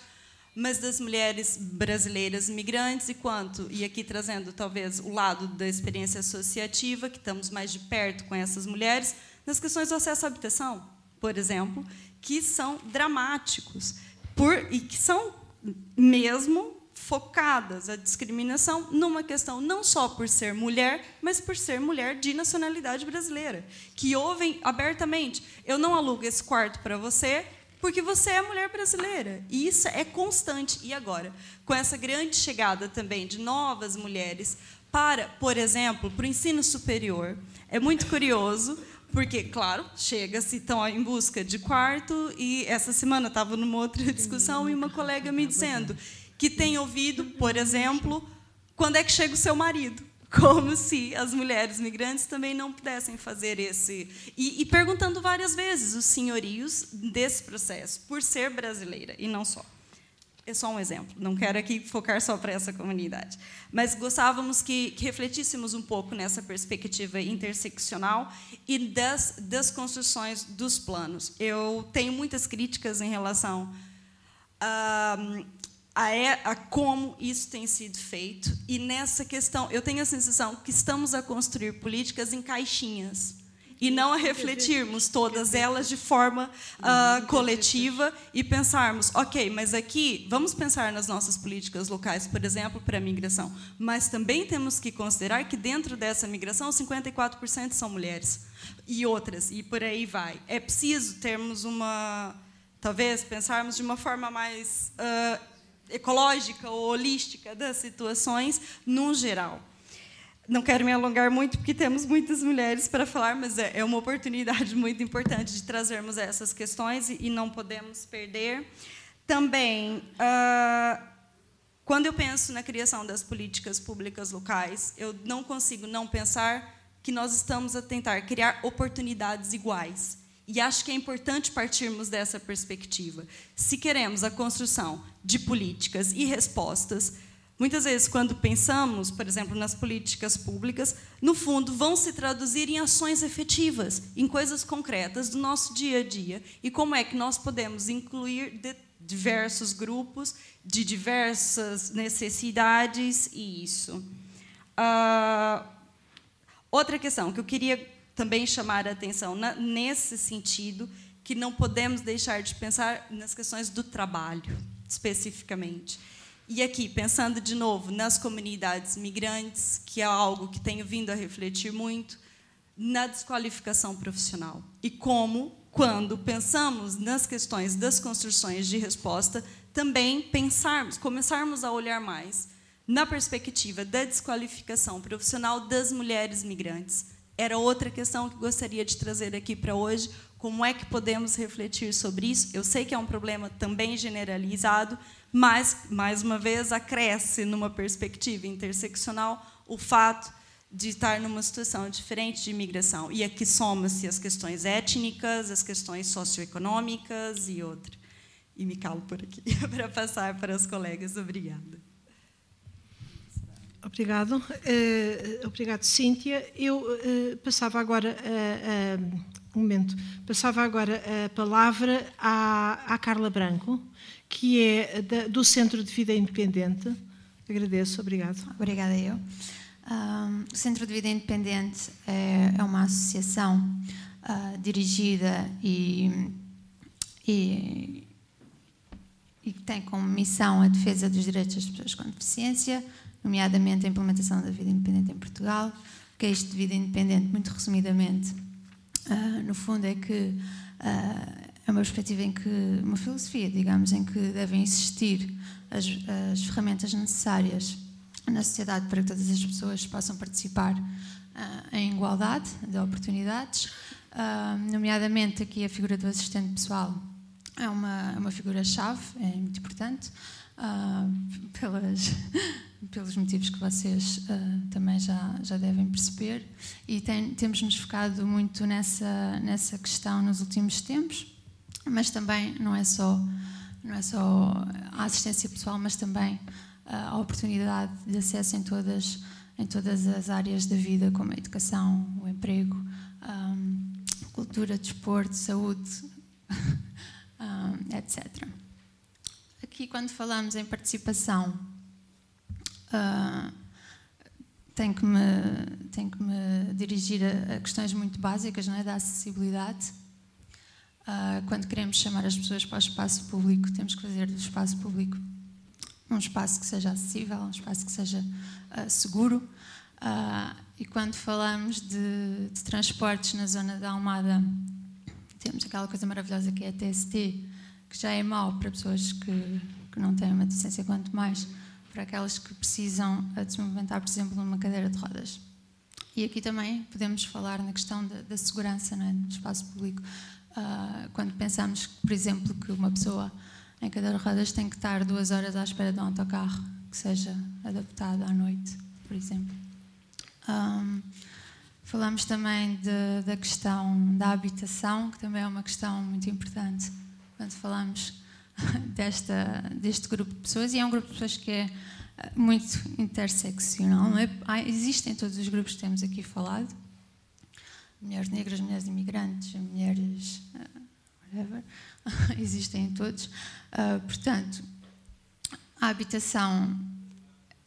mas das mulheres brasileiras migrantes e quanto, e aqui trazendo talvez o lado da experiência associativa, que estamos mais de perto com essas mulheres, nas questões do acesso à habitação, por exemplo, que são dramáticos por, e que são mesmo focadas a discriminação numa questão não só por ser mulher, mas por ser mulher de nacionalidade brasileira, que ouvem abertamente: eu não alugo esse quarto para você porque você é mulher brasileira. E isso é constante. E agora, com essa grande chegada também de novas mulheres para, por exemplo, para o ensino superior, é muito curioso porque, claro, chega-se então em busca de quarto e essa semana estava numa outra discussão e uma colega me dizendo que tem ouvido, por exemplo, quando é que chega o seu marido. Como se as mulheres migrantes também não pudessem fazer esse. E, e perguntando várias vezes os senhorios desse processo, por ser brasileira e não só. É só um exemplo, não quero aqui focar só para essa comunidade. Mas gostávamos que, que, refletíssemos um pouco nessa perspectiva interseccional e das, das construções dos planos. Eu tenho muitas críticas em relação a, a, é, a, como isso tem sido feito. E nessa questão, eu tenho a sensação que estamos a construir políticas em caixinhas e não a refletirmos todas elas de forma uh, coletiva e pensarmos, ok, mas aqui vamos pensar nas nossas políticas locais, por exemplo, para a migração, mas também temos que considerar que dentro dessa migração 54% são mulheres e outras e por aí vai. É preciso termos uma, talvez pensarmos de uma forma mais uh, ecológica ou holística das situações, no geral. Não quero me alongar muito, porque temos muitas mulheres para falar, mas é, é uma oportunidade muito importante de trazermos essas questões e não podemos perder. Também, ah, quando eu penso na criação das políticas públicas locais, eu não consigo não pensar que nós estamos a tentar criar oportunidades iguais e acho que é importante partirmos dessa perspectiva. Se queremos a construção de políticas e respostas, muitas vezes, quando pensamos, por exemplo, nas políticas públicas, no fundo, vão se traduzir em ações efetivas, em coisas concretas do nosso dia a dia. E como é que nós podemos incluir diversos grupos, de diversas necessidades, e isso. Uh, outra questão que eu queria também chamar a atenção na, nesse sentido que não podemos deixar de pensar nas questões do trabalho, especificamente. E aqui, pensando de novo nas comunidades migrantes, que é algo que tenho vindo a refletir muito, na desqualificação profissional. E como, quando pensamos nas questões das construções de resposta, também pensarmos, começarmos a olhar mais na perspectiva da desqualificação profissional das mulheres migrantes, era outra questão que gostaria de trazer aqui para hoje. Como é que podemos refletir sobre isso? Eu sei que é um problema também generalizado, mas, mais uma vez, acresce numa perspectiva interseccional o fato de estar numa situação diferente de imigração. E aqui soma-se as questões étnicas, as questões socioeconômicas e outras. E me calo por aqui para passar para as colegas. Obrigada. Obrigado. Uh, obrigado, Cíntia. Eu uh, passava agora uh, um momento, passava agora a palavra à, à Carla Branco, que é da, do Centro de Vida Independente. Agradeço, obrigado. Obrigada eu. O Centro de Vida Independente é, é uma associação uh, dirigida e, e, e que tem como missão a defesa dos direitos das pessoas com deficiência, nomeadamente a implementação da vida independente em Portugal. O que é isto de vida independente? Muito resumidamente, uh, no fundo, é que uh, é uma perspectiva em que, uma filosofia, digamos, em que devem existir as, as ferramentas necessárias na sociedade para que todas as pessoas possam participar em igualdade de oportunidades, nomeadamente aqui a figura do assistente pessoal é uma, é uma figura-chave, é muito importante, pelas, pelos motivos que vocês também já, já devem perceber, e tem, temos nos focado muito nessa, nessa questão nos últimos tempos, mas também não é só, não é só a assistência pessoal, mas também a oportunidade de acesso em todas, em todas as áreas da vida, como a educação, o emprego, um, cultura, desporto, saúde, um, etc. Aqui, quando falamos em participação, uh, tenho, que me, tenho que me dirigir a, a questões muito básicas não é? da acessibilidade. Uh, quando queremos chamar as pessoas para o espaço público, temos que fazer do espaço público um espaço que seja acessível, um espaço que seja uh, seguro. E quando falamos de, de, transportes na zona da Almada, temos aquela coisa maravilhosa que é a TST, que já é mau para pessoas que, que não têm uma deficiência, quanto mais para aquelas que precisam de se movimentar, por exemplo, numa cadeira de rodas. E aqui também podemos falar na questão da, da segurança é? no espaço público. Uh, quando pensamos, por exemplo, que uma pessoa em cadeira de rodas tem que estar duas horas à espera de um autocarro que seja adaptado à noite, por exemplo. Um, falamos também de, da questão da habitação, que também é uma questão muito importante quando falamos desta, deste grupo de pessoas, e é um grupo de pessoas que é eh, muito interseccional. É? Existem todos os grupos que temos aqui falado: mulheres negras, mulheres imigrantes, mulheres. Uh, whatever. existem todos. Uh, portanto, a habitação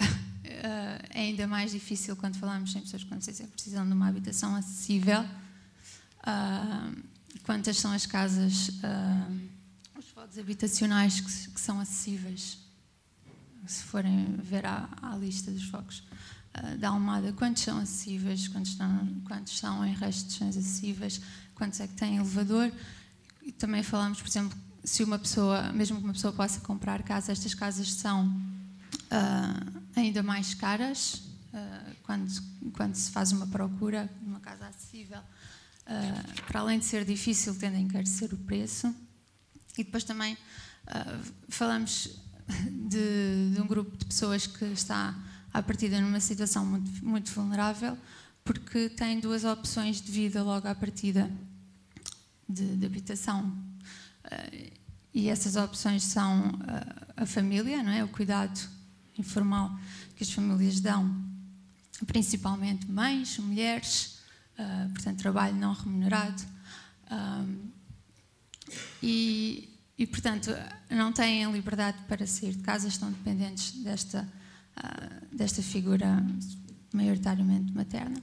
uh, é ainda mais difícil quando falamos em pessoas com deficiência precisam de uma habitação acessível. Uh, quantas são as casas, os fogos habitacionais que, que, são acessíveis? Se forem ver a, a lista dos fogos da Almada, quantos são acessíveis, quantos, estão, quantos são em restrições acessíveis, quantos é que têm elevador? E também falamos, por exemplo, se uma pessoa, mesmo que uma pessoa possa comprar casa, estas casas são uh, ainda mais caras uh, quando, quando se faz uma procura de uma casa acessível. Uh, para além de ser difícil, tende a encarecer o preço. E depois também falamos de, de, um grupo de pessoas que está à partida numa situação muito, muito vulnerável, porque tem duas opções de vida logo à partida de, de habitação. Uh, e essas opções são uh, a família, não é? o cuidado informal que as famílias dão, principalmente mães, mulheres, uh, portanto, trabalho não remunerado. E, e, portanto, não têm liberdade para sair de casa, estão dependentes desta, desta figura maioritariamente materna,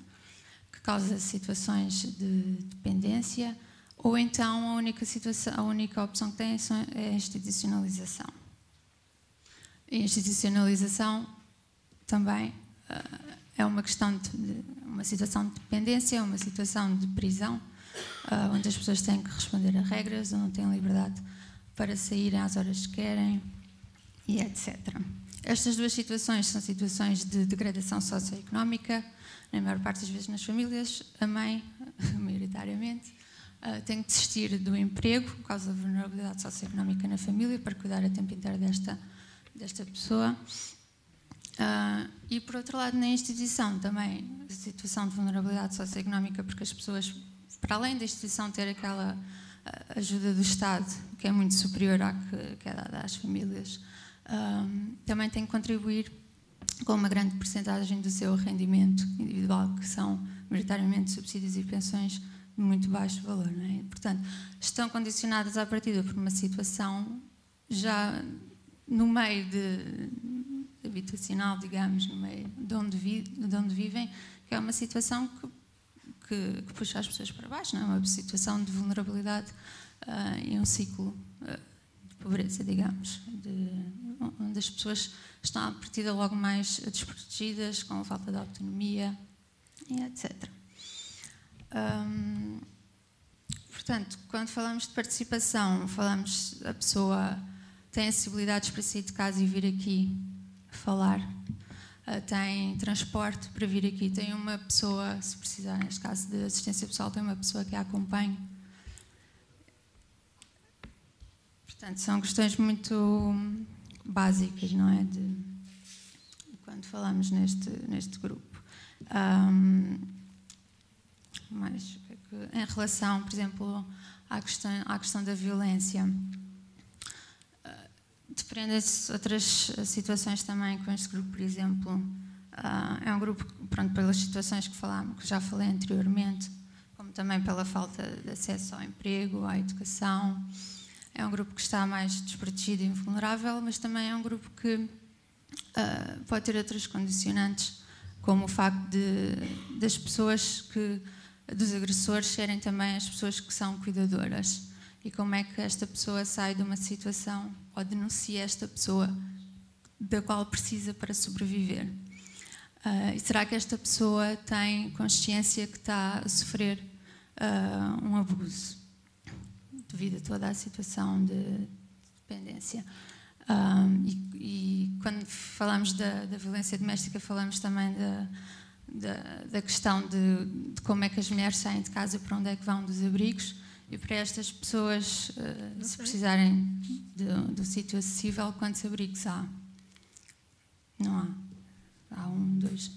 que causa situações de dependência ou então a única, situação, a única opção que têm é a institucionalização. a institucionalização também uh, é uma questão de, de, uma situação de dependência, é uma situação de prisão, uh, onde as pessoas têm que responder a regras, onde têm liberdade para saírem às horas que querem e etc. Estas duas situações são situações de degradação socioeconómica, na maior parte das vezes nas famílias, a mãe, maioritariamente, Uh, tem que desistir do emprego por causa da vulnerabilidade socioeconómica na família para cuidar a tempo inteiro desta, desta pessoa. Uh, e, por outro lado, na instituição também, a situação de vulnerabilidade socioeconómica, porque as pessoas, para além da instituição ter aquela uh, ajuda do Estado, que é muito superior à que, que é dada às famílias, também tem que contribuir com uma grande porcentagem do seu rendimento individual, que são maioritariamente subsídios e pensões muito baixo valor. É? Portanto, estão condicionadas à partida por uma situação já no meio de, de habitacional, digamos, no meio de onde, vi, de onde vivem, que é uma situação que, que, que, puxa as pessoas para baixo, não é? uma situação de vulnerabilidade uh, e um ciclo uh, de pobreza, digamos, de, onde as pessoas estão à partida logo mais desprotegidas, com falta de autonomia, e etc. Hum, portanto, quando falamos de participação, falamos a pessoa tem acessibilidades para sair de casa e vir aqui falar. Uh, tem transporte para vir aqui, tem uma pessoa, se precisar, neste caso de assistência pessoal, tem uma pessoa que a acompanha. Portanto, são questões muito básicas, não é? De, quando falamos neste, neste grupo. Um, mas em relação, por exemplo, à questão, à questão da violência, dependem-se outras situações também com este grupo, por exemplo. Uh, é um grupo, pronto, pelas situações que, falámos, que já falei anteriormente, como também pela falta de acesso ao emprego, à educação. É um grupo que está mais desprotegido e vulnerável, mas também é um grupo que uh, pode ter outras condicionantes, como o facto de, das pessoas que dos agressores serem também as pessoas que são cuidadoras e como é que esta pessoa sai de uma situação ou denuncia esta pessoa da qual precisa para sobreviver. Uh, e será que esta pessoa tem consciência que está a sofrer uh, um abuso devido a toda a situação de dependência? Um, e, e, quando falamos da, da, violência doméstica, falamos também da, da, da questão de, de, como é que as mulheres saem de casa, para onde é que vão dos abrigos. E para estas pessoas, uh, se precisarem do sítio acessível, quantos abrigos há? Não há. Há um, dois.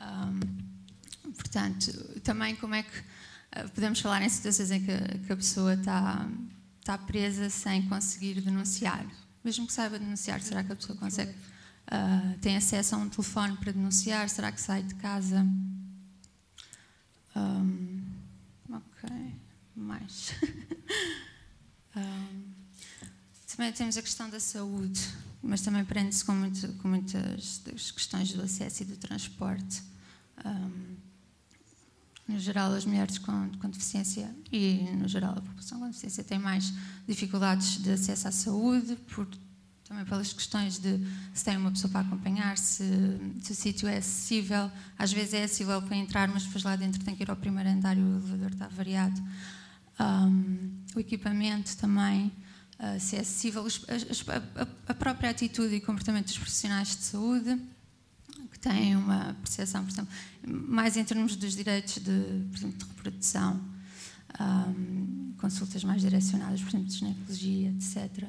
Um, portanto, também como é que uh, podemos falar em situações em que, que a pessoa está está presa sem conseguir denunciar. Mesmo que saiba denunciar, será que a pessoa consegue? Uh, tem acesso a um telefone para denunciar? Será que sai de casa? Um, ok, um, também temos a questão da saúde, mas também prende-se com, muito, com, muitas das questões do acesso e do transporte. Um, no geral, as mulheres com, com, deficiência e, no geral, a população com deficiência têm mais dificuldades de acesso à saúde, por, também pelas questões de se tem uma pessoa para acompanhar, se, se o sítio é acessível. Às vezes é acessível para entrar, mas depois lá dentro tem que ir ao primeiro andar e o elevador está variado. Um, o equipamento também, uh, se é acessível, a, a, a própria atitude e comportamento dos profissionais de saúde têm uma percepção, por exemplo, mais em termos dos direitos de, por exemplo, de reprodução, um, consultas mais direcionadas, por exemplo, de ginecologia, etc.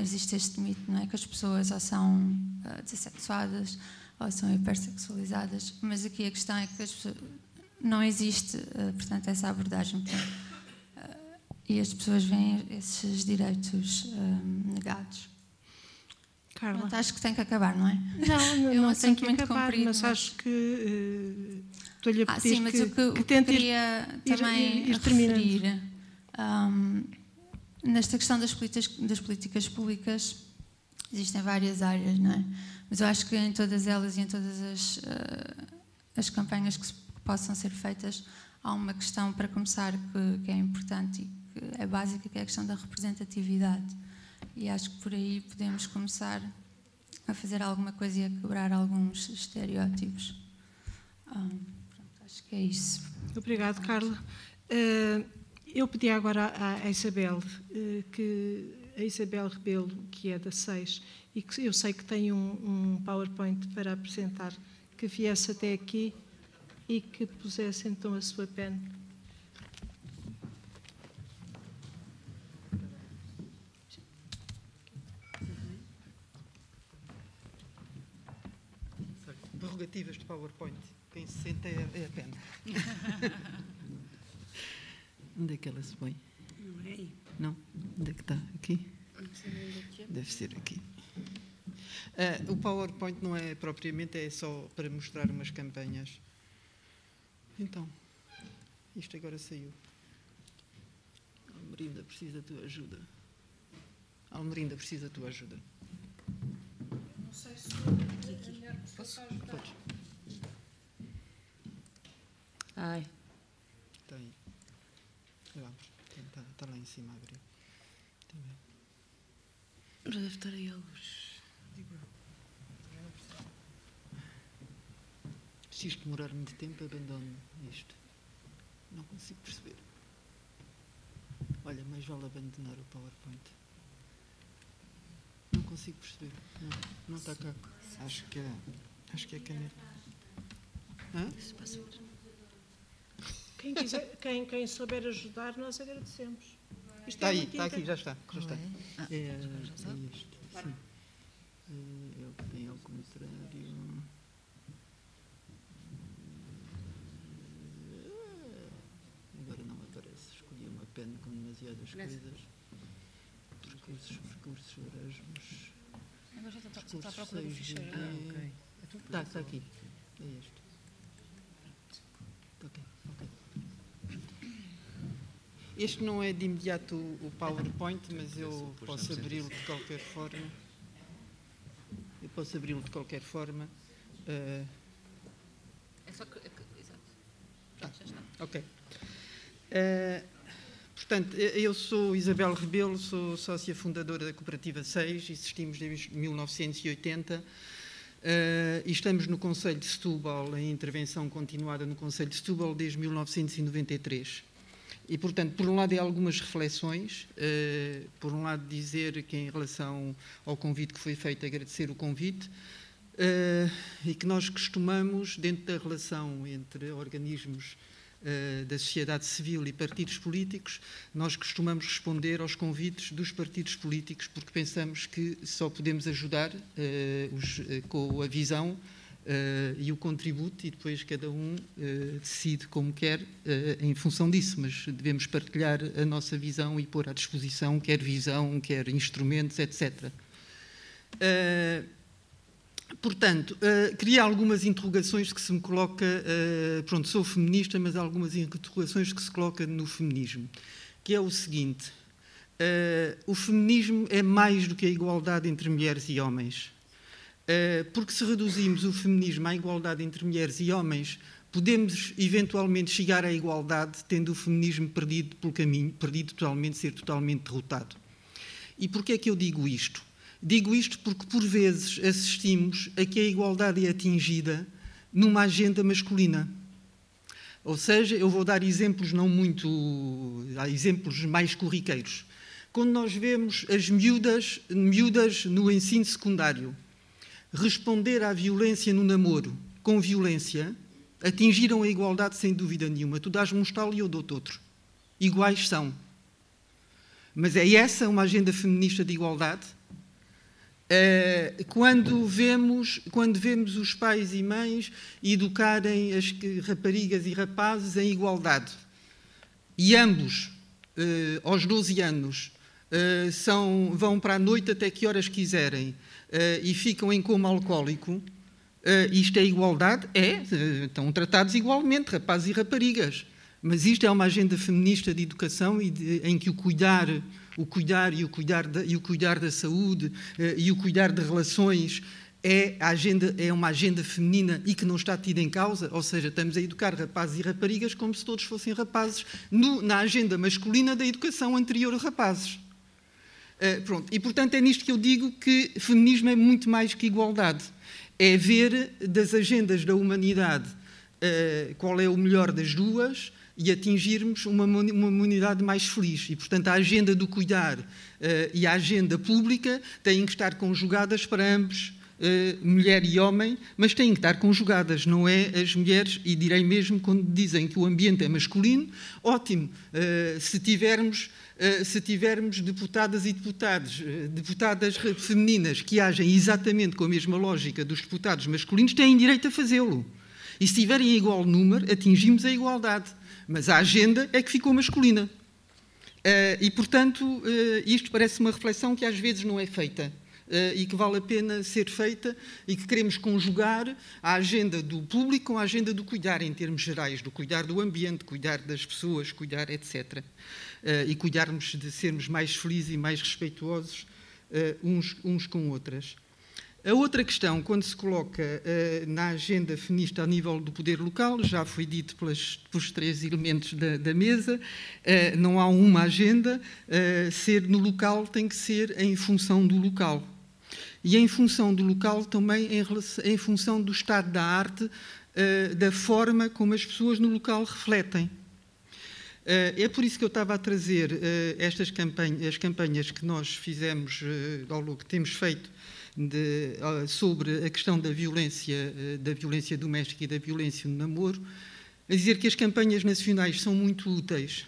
Existe este mito, não é? Que as pessoas ou são uh, ou são hipersexualizadas, mas aqui a questão é que pessoas, não existe, uh, portanto, essa abordagem. Portanto, e as pessoas veem esses direitos negados. Carla. Pronto, acho que tem que acabar, não é? Não, não, é um não tem que acabar, comprido, mas, mas acho que uh, estou-lhe a pedir ah, sim, mas que, o que, que tente queria ir, também ir, ir referir um, nesta questão das políticas, das políticas públicas existem várias áreas, não é? Mas eu acho que em todas elas e em todas as, uh, as campanhas que, se, que, possam ser feitas há uma questão para começar que, que é importante e é básica, que é a questão da representatividade e acho que por aí podemos começar a fazer alguma coisa e a quebrar alguns estereótipos. Ah, pronto, acho que é isso. Obrigado, Carla. Uh, eu pedi agora à, à Isabel, uh, que a Isabel Rebelo, que é da SEIS, e que eu sei que tem um, um PowerPoint para apresentar, que viesse até aqui e que pusesse então a sua pen de PowerPoint. Quem se senta é, é a pena. Onde é que ela se põe? Não é aí. Não? Onde é que está? Aqui? Deve ser aqui. Uh, o PowerPoint não é propriamente, é só para mostrar umas campanhas. Então, isto agora saiu. Almerinda precisa da tua ajuda. Almerinda precisa da tua ajuda. Não sei se aqui, aqui. Posso? Podes. Ai. Está aí. Vamos. Está, está lá em cima a abrir. Já deve estar aí a luz. Se isto demorar muito tempo, abandono isto. Não consigo perceber. Olha, mais vale abandonar o PowerPoint. Não consigo. consigo perceber. Não, não está cá. Acho que é, acho que é caneta. Hã? Quem, quiser, quem, quem souber ajudar, nós agradecemos. Isto Está é aí, está aqui, já está. Já está. Ah, É, é este, sim. É o que tem ao contrário. Agora não aparece. Escolhi uma pena com demasiadas coisas. Percursos, percursos, Erasmus. Agora já está, está à Discursos procura do 6 ficheiro. Está, está aqui. É este. Ok. Este não é de imediato o PowerPoint, mas eu posso abri-lo de qualquer forma. Eu posso abri-lo de qualquer forma. Eh, É só que. é que- exato. Tá. Pronto, já está. Ok. Eh, portanto, eh, eu sou Isabel Rebelo, sou sócia fundadora da Cooperativa 6, existimos desde 1980 eh, e estamos no Conselho de Setúbal, em intervenção continuada no Conselho de Setúbal desde 1993. E, portanto, por um lado, é algumas reflexões. eh, por um lado, dizer que, em relação ao convite que foi feito, agradecer o convite. eh, e que nós costumamos, dentro da relação entre organismos da sociedade civil e partidos políticos, nós costumamos responder aos convites dos partidos políticos, porque pensamos que só podemos ajudar eh, os, eh, com a visão eh, e o contributo, e depois cada um eh, decide como quer eh, em função disso, mas devemos partilhar a nossa visão e pôr à disposição quer visão, quer instrumentos, etc. Portanto, uh, queria algumas interrogações que se me coloca, uh, pronto, sou feminista, mas há algumas interrogações que se coloca no feminismo, que é o seguinte, uh, o feminismo é mais do que a igualdade entre mulheres e homens, porque se reduzimos o feminismo à igualdade entre mulheres e homens, podemos eventualmente chegar à igualdade tendo o feminismo perdido pelo caminho, perdido totalmente, ser totalmente derrotado. E porquê é que eu digo isto? Digo isto porque, por vezes, assistimos a que a igualdade é atingida numa agenda masculina. Ou seja, eu vou dar exemplos não muito. Há exemplos mais corriqueiros. Quando nós vemos as miúdas, miúdas no ensino secundário responder à violência no namoro com violência, atingiram a igualdade sem dúvida nenhuma. Tu dás-me um estalo e eu dou-te outro. Iguais são. Mas é essa uma agenda feminista de igualdade? Quando, vemos, quando vemos os pais e mães educarem as raparigas e rapazes em igualdade, e ambos, eh, aos 12 anos, eh, são, vão para a noite até que horas quiserem eh, e ficam em coma alcoólico, isto é igualdade? É, estão tratados igualmente, rapazes e raparigas. Mas isto é uma agenda feminista de educação e de, em que o cuidar, o cuidar e o cuidar da, e o cuidar da saúde uh, e o cuidar de relações é, agenda, é uma agenda feminina e que não está tida em causa, ou seja, estamos a educar rapazes e raparigas como se todos fossem rapazes no, na agenda masculina da educação anterior a rapazes. Uh, pronto. E, portanto, é nisto que eu digo que feminismo é muito mais que igualdade. É ver das agendas da humanidade uh, qual é o melhor das duas e atingirmos uma, uma humanidade mais feliz. E, portanto, a agenda do cuidar uh, e a agenda pública têm que estar conjugadas para ambos, uh, mulher e homem, mas têm que estar conjugadas, não é as mulheres, e direi mesmo quando dizem que o ambiente é masculino, ótimo, uh, se tivermos se tivermos deputadas e deputados, deputadas femininas que agem exatamente com a mesma lógica dos deputados masculinos, têm direito a fazê-lo. E se tiverem igual número, atingimos a igualdade. Mas a agenda é que ficou masculina. e, portanto, isto parece uma reflexão que às vezes não é feita. e que vale a pena ser feita e que queremos conjugar a agenda do público com a agenda do cuidar, em termos gerais, do cuidar do ambiente, cuidar das pessoas, cuidar, etc. e cuidarmos de sermos mais felizes e mais respeituosos uns, uns com outras. A outra questão, quando se coloca uh, na agenda feminista a nível do poder local, já foi dito pelas, pelos três elementos da, da mesa, uh, não há uma agenda, uh, ser no local tem que ser em função do local. E em função do local também em, em função do estado da arte, da forma como as pessoas no local refletem. É por isso que eu estava a trazer estas campanhas, as campanhas que nós fizemos, ao longo que temos feito de, sobre a questão da violência, da violência doméstica e da violência no namoro, a dizer que as campanhas nacionais são muito úteis,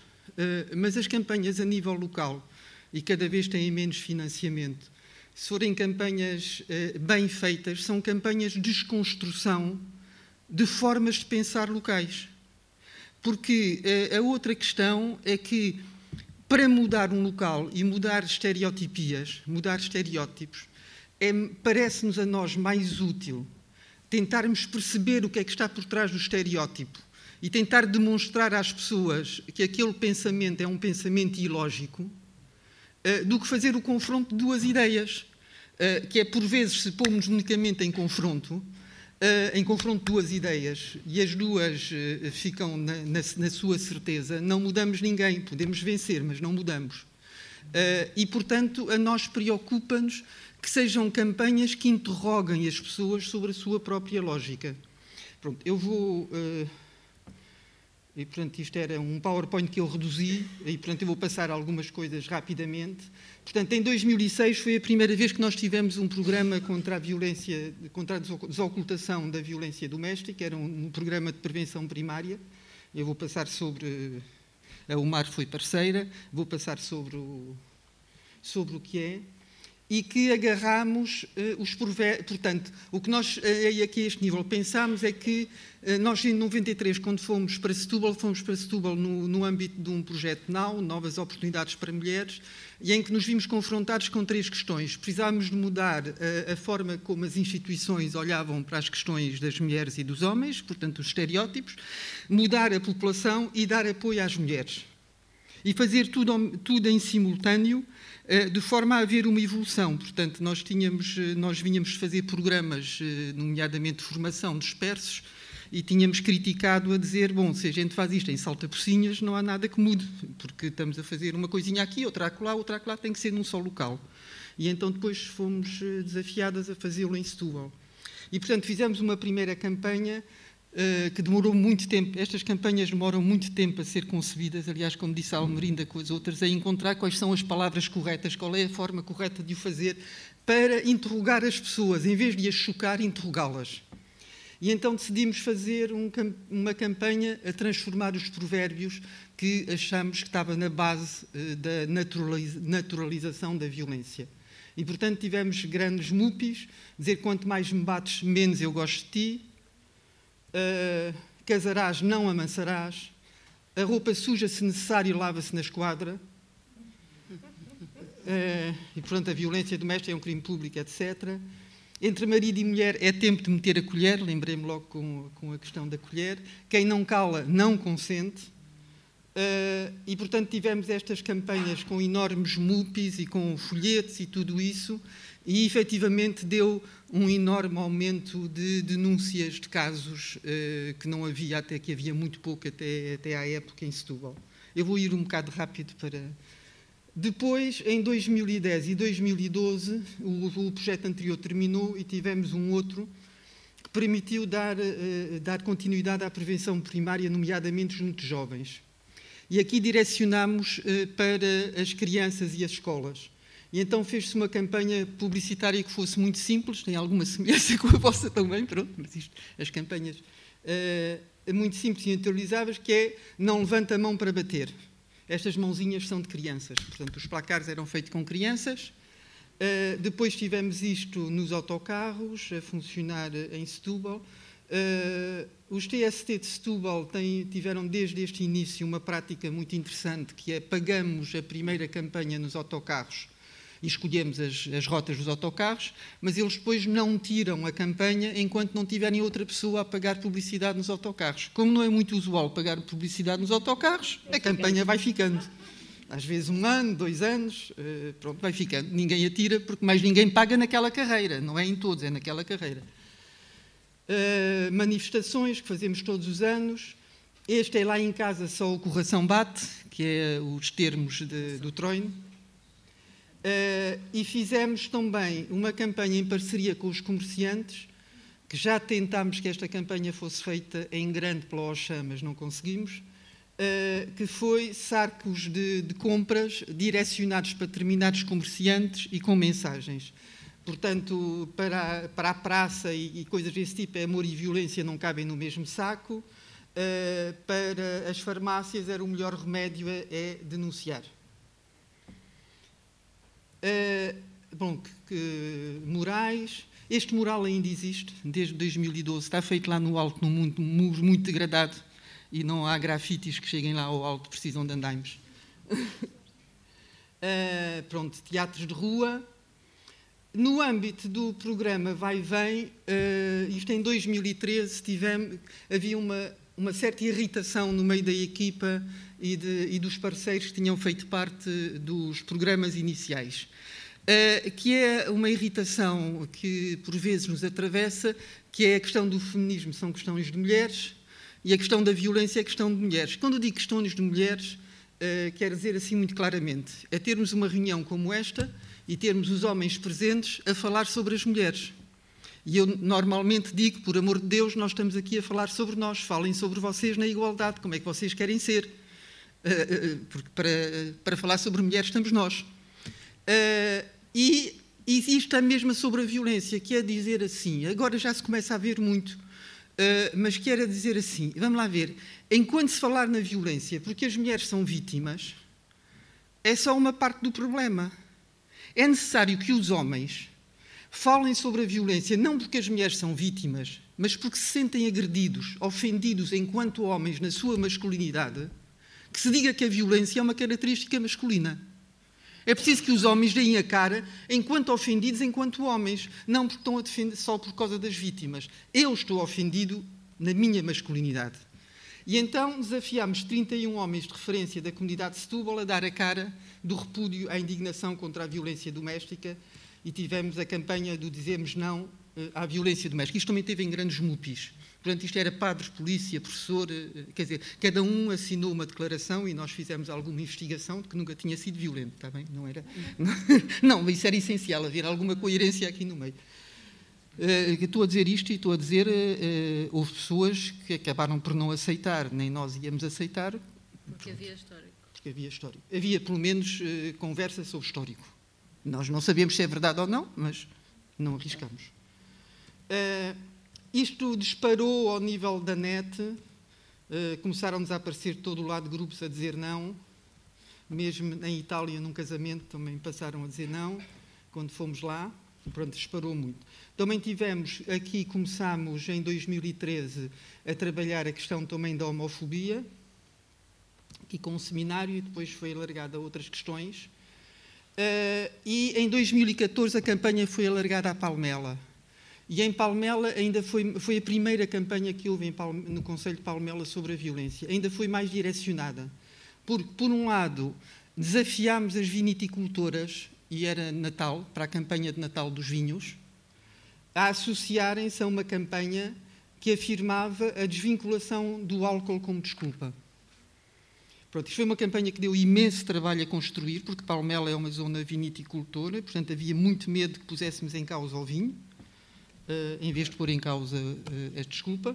mas as campanhas a nível local e cada vez têm menos financiamento. Se forem campanhas bem feitas, são campanhas de desconstrução de formas de pensar locais. Porque a outra questão é que, para mudar um local e mudar estereotipias, mudar estereótipos, é, parece-nos a nós mais útil tentarmos perceber o que é que está por trás do estereótipo e tentar demonstrar às pessoas que aquele pensamento é um pensamento ilógico, uh, do que fazer o confronto de duas ideias, uh, que é por vezes se pomos unicamente em confronto, uh, em confronto duas ideias e as duas ficam na, na, na, sua certeza, não mudamos ninguém, podemos vencer, mas não mudamos. e, portanto, a nós preocupa-nos que sejam campanhas que interroguem as pessoas sobre a sua própria lógica. Pronto, eu vou. Uh, e, portanto, isto era um PowerPoint que eu reduzi, e, portanto, eu vou passar algumas coisas rapidamente. Portanto, em 2006 foi a primeira vez que nós tivemos um programa contra a violência, contra a desocultação da violência doméstica, era um, um programa de prevenção primária. Eu vou passar sobre. A Umar foi parceira, vou passar sobre o, sobre o que é e que agarramos uh, os provérbios. Portanto, o que nós, uh, aqui a este nível, pensamos é que uh, nós, em 93, quando fomos para Setúbal, fomos para Setúbal no, no âmbito de um projeto NOW, Novas Oportunidades para Mulheres, e em que nos vimos confrontados com três questões. Precisávamos de mudar a forma como as instituições olhavam para as questões das mulheres e dos homens, portanto, os estereótipos, mudar a população e dar apoio às mulheres. E fazer tudo, tudo em simultâneo, eh, de forma a haver uma evolução. Portanto, nós, tínhamos, eh, nós vinhamos fazer programas, eh, nomeadamente de formação dispersos, e tínhamos criticado a dizer, bom, se a gente faz isto em salta-pocinhas, não há nada que mude, porque estamos a fazer uma coisinha aqui, outra acolá, outra acolá, tem que ser num só local. E então depois fomos desafiadas a fazê-lo em Setúbal. E, portanto, fizemos uma primeira campanha que demorou muito tempo, estas campanhas demoram muito tempo a ser concebidas, aliás, como disse a Almerinda com as outras, a encontrar quais são as palavras corretas, qual é a forma correta de o fazer, para interrogar as pessoas, em vez de as chocar, interrogá-las. E então decidimos fazer um, uma campanha a transformar os provérbios que achamos que estava na base uh, da naturalização da violência. E, portanto, tivemos grandes mupis, dizer quanto mais me bates, menos eu gosto de ti, uh, casarás, não amansarás, a roupa suja, se necessário, lava-se na esquadra, uh, e portanto a violência doméstica é um crime público, etc. Entre marido e mulher é tempo de meter a colher, lembrei-me logo com, com, a questão da colher. Quem não cala, não consente. Uh, e, portanto, tivemos estas campanhas com enormes mupis e com folhetos e tudo isso, e efetivamente deu um enorme aumento de denúncias de casos uh, que não havia, até que havia muito pouco até, até à época em Setúbal. Eu vou ir um bocado rápido para... Depois, em 2010 e 2012, o, o projeto anterior terminou e tivemos um outro que permitiu dar, uh, dar continuidade à prevenção primária, nomeadamente junto de jovens. E aqui direcionamos uh, para as crianças e as escolas. E então fez-se uma campanha publicitária que fosse muito simples, tem alguma semelhança com a vossa também, pronto, mas isto, as campanhas uh, muito simples e interiorizáveis, que é não levanta a mão para bater. Estas mãozinhas são de crianças, portanto os placares eram feitos com crianças. Uh, depois tivemos isto nos autocarros, a funcionar em Setúbal. Uh, os TST de Setúbal têm, tiveram desde este início uma prática muito interessante, que é pagamos a primeira campanha nos autocarros e escolhemos as, as, rotas dos autocarros, mas eles depois não tiram a campanha enquanto não tiverem outra pessoa a pagar publicidade nos autocarros. Como não é muito usual pagar publicidade nos autocarros, a campanha vai ficando. Às vezes um ano, dois anos, eh, pronto, vai ficando. Ninguém atira porque mais ninguém paga naquela carreira, não é em todos, é naquela carreira. Uh, manifestações que fazemos todos os anos. Este é lá em casa só o coração bate, que é os termos de, do Troino. Uh, e fizemos também uma campanha em parceria com os comerciantes, que já tentámos que esta campanha fosse feita em grande pela OXA, mas não conseguimos, que foi sacos de, de, compras direcionados para determinados comerciantes e com mensagens. Portanto, para, para a praça e, e coisas desse tipo, é amor e violência não cabem no mesmo saco. Uh, para as farmácias, era o melhor remédio é, é denunciar. Uh, bom, que, que, Moraes, este mural ainda existe, desde 2012, está feito lá no alto, num mundo muito, muito degradado, e não há grafites que cheguem lá ao alto, precisam de andaimes. uh, pronto, teatros de rua. No âmbito do programa Vai e Vem, uh, isto em 2013, tivemos, havia uma, uma certa irritação no meio da equipa e, de, e dos parceiros que tinham feito parte dos programas iniciais. Uh, que é uma irritação que por vezes nos atravessa, que é a questão do feminismo são questões de mulheres e a questão da violência é questão de mulheres. Quando eu digo questões de mulheres, uh, quero dizer assim muito claramente, é termos uma reunião como esta e termos os homens presentes a falar sobre as mulheres. E eu normalmente digo, por amor de Deus, nós estamos aqui a falar sobre nós, falem sobre vocês na igualdade, como é que vocês querem ser. Uh, porque para, para falar sobre mulheres estamos nós. Uh, e existe a mesma sobre a violência, que é dizer assim, agora já se começa a ver muito, mas que era dizer assim, vamos lá ver, enquanto se falar na violência, porque as mulheres são vítimas, é só uma parte do problema. É necessário que os homens falem sobre a violência, não porque as mulheres são vítimas, mas porque se sentem agredidos, ofendidos enquanto homens na sua masculinidade, que se diga que a violência é uma característica masculina. É preciso que os homens deem a cara enquanto ofendidos, enquanto homens, não porque estão a defender só por causa das vítimas. Eu estou ofendido na minha masculinidade. E então desafiámos 31 homens de referência da comunidade de Setúbal a dar a cara do repúdio à indignação contra a violência doméstica e tivemos a campanha do Dizemos Não eh, à Violência Doméstica. Isto também teve em grandes mupis. Portanto, isto era padres, polícia, professor, eh, quer dizer, cada um assinou uma declaração e nós fizemos alguma investigação de que nunca tinha sido violento, está bem? Não era. Não, isso era essencial, haver alguma coerência aqui no meio. Uh, estou a dizer isto e estou a dizer, uh, houve pessoas que acabaram por não aceitar, nem nós íamos aceitar. Porque havia histórico. Porque havia histórico. Havia, pelo menos, uh, conversa sobre histórico. Nós não sabemos se é verdade ou não, mas não arriscamos. Uh, isto disparou ao nível da net, uh, começaram-nos a aparecer todo o lado grupos a dizer não, mesmo em Itália, num casamento, também passaram a dizer não, quando fomos lá, pronto, disparou muito. Também tivemos, aqui começámos em 2013 a trabalhar a questão também da homofobia, aqui com um seminário, e depois foi alargada a outras questões. Uh, e em 2014 a campanha foi alargada à Palmela. E em Palmela ainda foi, foi a primeira campanha que houve Palme, no Conselho de Palmela sobre a violência. Ainda foi mais direcionada. Porque, por um lado, desafiámos as viniticultoras, e era Natal, para a campanha de Natal dos vinhos, a associarem-se a uma campanha que afirmava a desvinculação do álcool como desculpa. Pronto, isto foi uma campanha que deu imenso trabalho a construir, porque Palmela é uma zona viniticultora, portanto havia muito medo que puséssemos em causa o vinho. Eh, em vez de pôr em causa eh, a desculpa.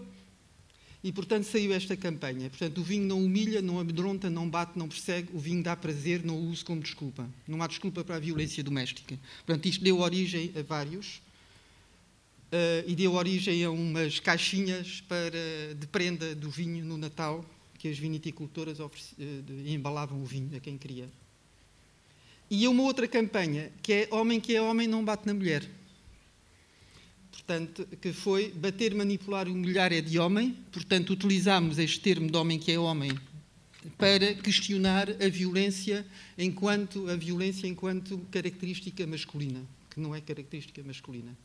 E, portanto, saiu esta campanha. Portanto, o vinho não humilha, não amedronta, não bate, não persegue, o vinho dá prazer, não o uso como desculpa. Não há desculpa para a violência doméstica. Portanto, isto deu origem a vários uh, e deu origem a umas caixinhas para, de prenda do vinho no Natal que as viniticultoras uh, embalavam o vinho a quem queria. E uma outra campanha, que é homem que é homem não bate na mulher que foi bater, manipular, humilhar é de homem, portanto, utilizámos este termo de homem que é homem para questionar a violência enquanto a violência enquanto característica masculina, que não é característica masculina.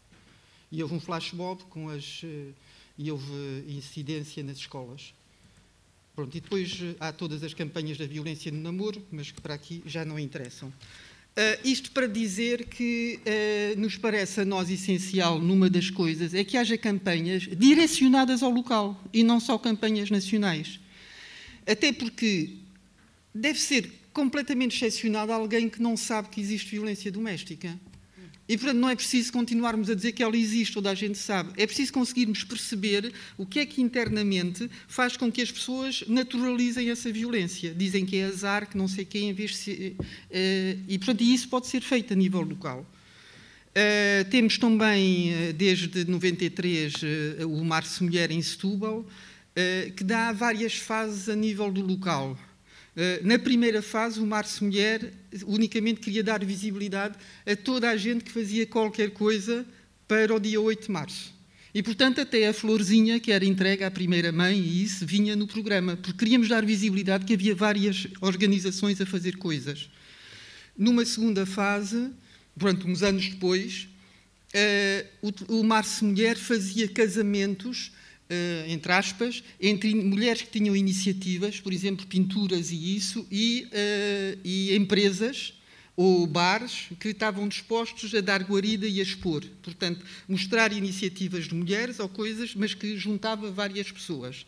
E houve um flashmob com as eh, e houve incidência nas escolas. Pronto, e depois eh, há todas as campanhas da violência no namoro, mas que para aqui já não interessam. Uh, isto para dizer que uh, nos parece a nós essencial numa das coisas é que haja campanhas direcionadas ao local e não só campanhas nacionais. Até porque deve ser completamente excepcionado alguém que não sabe que existe violência doméstica. E, portanto, não é preciso continuarmos a dizer que ela existe, toda a gente sabe. É preciso conseguirmos perceber o que é que internamente faz com que as pessoas naturalizem essa violência. Dizem que é azar, que não sei quem, em vez de ser, uh, E, portanto, isso pode ser feito a nível local. Uh, temos também, uh, desde 93, o Março Mulher em Setúbal, que dá várias fases a nível do local. Eh, na primeira fase, o Março Mulher unicamente queria dar visibilidade a toda a gente que fazia qualquer coisa para o dia 8 de março. E, portanto, até a florzinha que era entregue à primeira mãe, e isso vinha no programa, porque queríamos dar visibilidade que havia várias organizações a fazer coisas. Numa segunda fase, durante uns anos depois, uh, o, o Março Mulher fazia casamentos entre aspas, entre mulheres que tinham iniciativas, por exemplo, pinturas e isso, e, uh, e empresas ou bares que estavam dispostos a dar guarida e a expor. Portanto, mostrar iniciativas de mulheres ou coisas, mas que juntava várias pessoas.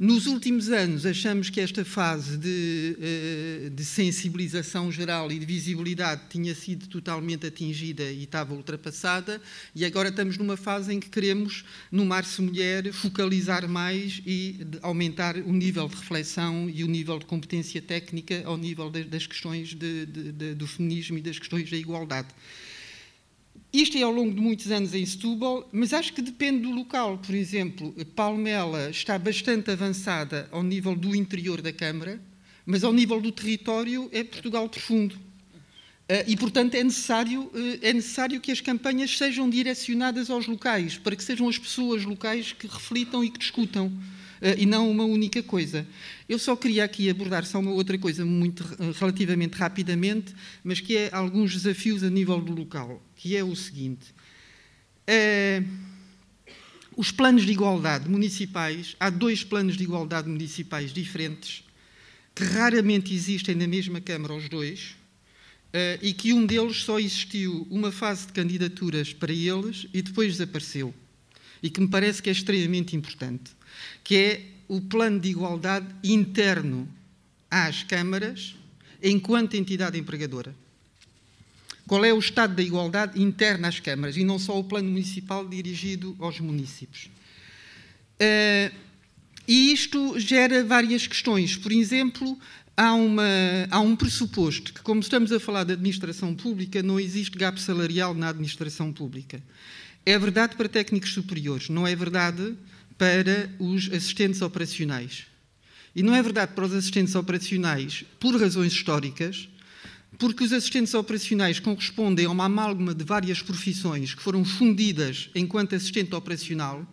Nos últimos anos, achamos que esta fase de, eh, de, sensibilização geral e de visibilidade tinha sido totalmente atingida e estava ultrapassada, e agora estamos numa fase em que queremos, no Março Mulher, focalizar mais e aumentar o nível de reflexão e o nível de competência técnica ao nível das questões de, de, do feminismo e das questões da igualdade. Isto é ao longo de muitos anos em Setúbal, mas acho que depende do local. Por exemplo, Palmela está bastante avançada ao nível do interior da Câmara, mas ao nível do território é Portugal profundo. Eh, e, portanto, é necessário, eh, é necessário que as campanhas sejam direcionadas aos locais, para que sejam as pessoas locais que reflitam e que discutam. Eh, e não uma única coisa. Eu só queria aqui abordar só uma outra coisa, muito eh, relativamente rapidamente, mas que é alguns desafios a nível do local, que é o seguinte. É, os planos de igualdade municipais, há dois planos de igualdade municipais diferentes, que raramente existem na mesma Câmara os dois, e que um deles só existiu uma fase de candidaturas para eles e depois desapareceu. E que me parece que é extremamente importante que é o plano de igualdade interno às câmaras enquanto entidade empregadora. Qual é o estado da igualdade interna às câmaras e não só o plano municipal dirigido aos municípios? Uh, e isto gera várias questões. Por exemplo, há, uma, há, um pressuposto que, como estamos a falar de administração pública, não existe gap salarial na administração pública. É verdade para técnicos superiores, não é verdade para os assistentes operacionais. E não é verdade para os assistentes operacionais por razões históricas, porque os assistentes operacionais correspondem a uma amálgama de várias profissões que foram fundidas enquanto assistente operacional,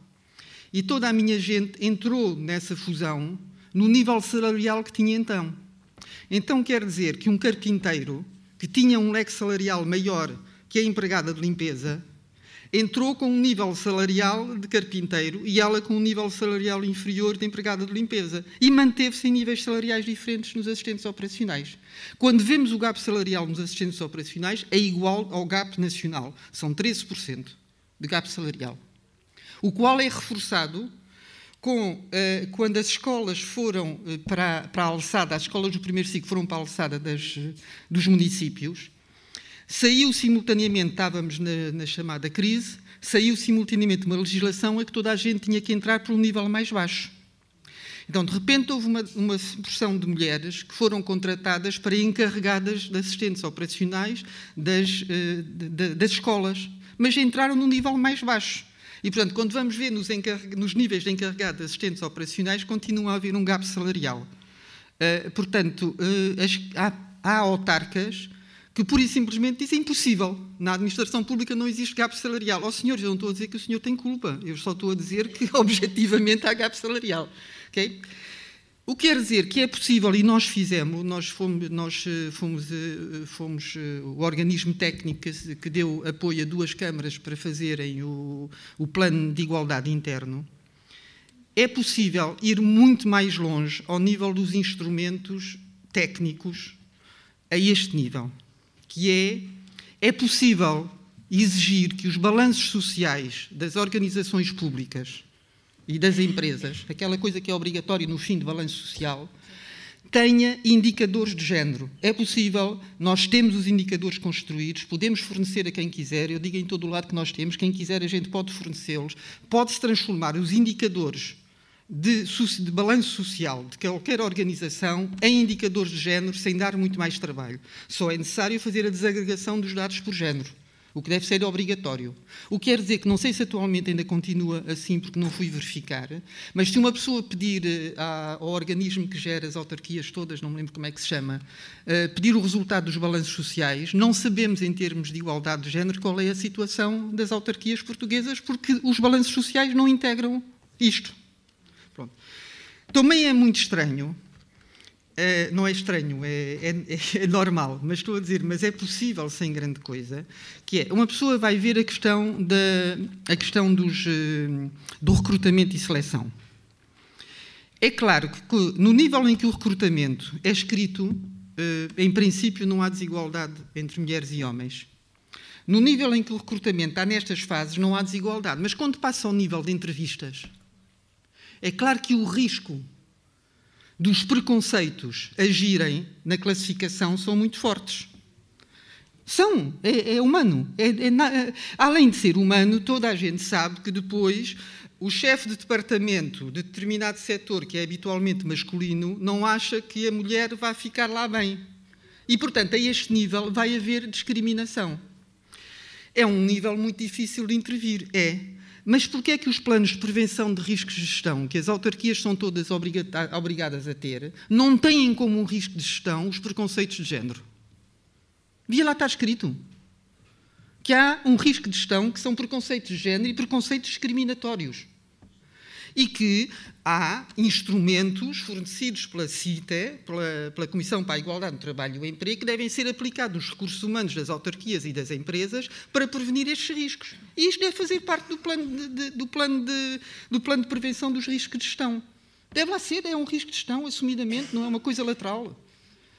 e toda a minha gente entrou nessa fusão no nível salarial que tinha então. Então quer dizer que um carpinteiro que tinha um leque salarial maior que a empregada de limpeza entrou com um nível salarial de carpinteiro e ela com um nível salarial inferior de empregada de limpeza. E manteve-se em níveis salariais diferentes nos assistentes operacionais. Quando vemos o gap salarial nos assistentes operacionais, é igual ao gap nacional, são 13% de gap salarial, o qual é reforçado com, eh, quando as escolas foram eh, para, para a alçada, as escolas do primeiro ciclo foram para a alçada das, dos municípios, Saiu simultaneamente, estávamos na, na, chamada crise, saiu simultaneamente uma legislação a que toda a gente tinha que entrar por um nível mais baixo. Então, de repente, houve uma, uma porção de mulheres que foram contratadas para encarregadas de assistentes operacionais das, de, das escolas, mas entraram num nível mais baixo. E, portanto, quando vamos ver nos, nos níveis de encarregado de assistentes operacionais, continua a haver um gap salarial. Uh, portanto, uh, as, há, há autarcas que pura e simplesmente dizem impossível. Na administração pública não existe gap salarial. Ó oh, senhor, eu não estou a dizer que o senhor tem culpa, eu só estou a dizer que objetivamente há gap salarial. Okay? O que quer dizer que é possível, e nós fizemos, nós fomos, nós eh, fomos, eh, fomos eh, o organismo técnico que deu apoio a duas câmaras para fazerem o, o plano de igualdade interno, é possível ir muito mais longe ao nível dos instrumentos técnicos a este nível que é, é possível exigir que os balanços sociais das organizações públicas e das empresas, aquela coisa que é obrigatória no fim do balanço social, tenha indicadores de género. É possível, nós temos os indicadores construídos, podemos fornecer a quem quiser, eu digo em todo o lado que nós temos, quem quiser a gente pode fornecê-los, pode-se transformar os indicadores de, de balanço social de qualquer organização em indicadores de género sem dar muito mais trabalho. Só é necessário fazer a desagregação dos dados por género o que deve ser obrigatório. O que quer dizer que não sei se atualmente ainda continua assim, porque não fui verificar, mas se uma pessoa pedir eh, ao organismo que gera as autarquias todas, não me lembro como é que se chama, eh, pedir o resultado dos balanços sociais, não sabemos em termos de igualdade de género qual é a situação das autarquias portuguesas, porque os balanços sociais não integram isto. Também é muito estranho é, não é estranho, é, é, é, normal, mas estou a dizer, mas é possível sem grande coisa, que é, uma pessoa vai ver a questão, da, a questão dos, eh, do recrutamento e seleção. É claro que no nível em que o recrutamento é escrito, eh, em princípio não há desigualdade entre mulheres e homens. No nível em que o recrutamento está nestas fases, não há desigualdade. Mas quando passa ao nível de entrevistas, é claro que o risco dos preconceitos agirem na classificação são muito fortes. São, é, é humano. É, é, além de ser humano, toda a gente sabe que depois o chefe de departamento de determinado setor, que é habitualmente masculino, não acha que a mulher vai ficar lá bem. E, portanto, a este nível vai haver discriminação. É um nível muito difícil de intervir. É. Mas porquê é que os planos de prevenção de riscos de gestão, que as autarquias são todas obrigadas a ter, não têm como um risco de gestão os preconceitos de género? Via lá está escrito que há um risco de gestão que são preconceitos de género e preconceitos discriminatórios e que há instrumentos fornecidos pela CITE, pela, pela, Comissão para a Igualdade no Trabalho e o Emprego, que devem ser aplicados nos recursos humanos das autarquias e das empresas para prevenir estes riscos. E isto deve fazer parte do plano de, de, do, plano de, do plano de prevenção dos riscos de gestão. Deve lá ser, é um risco de gestão, assumidamente, não é uma coisa lateral.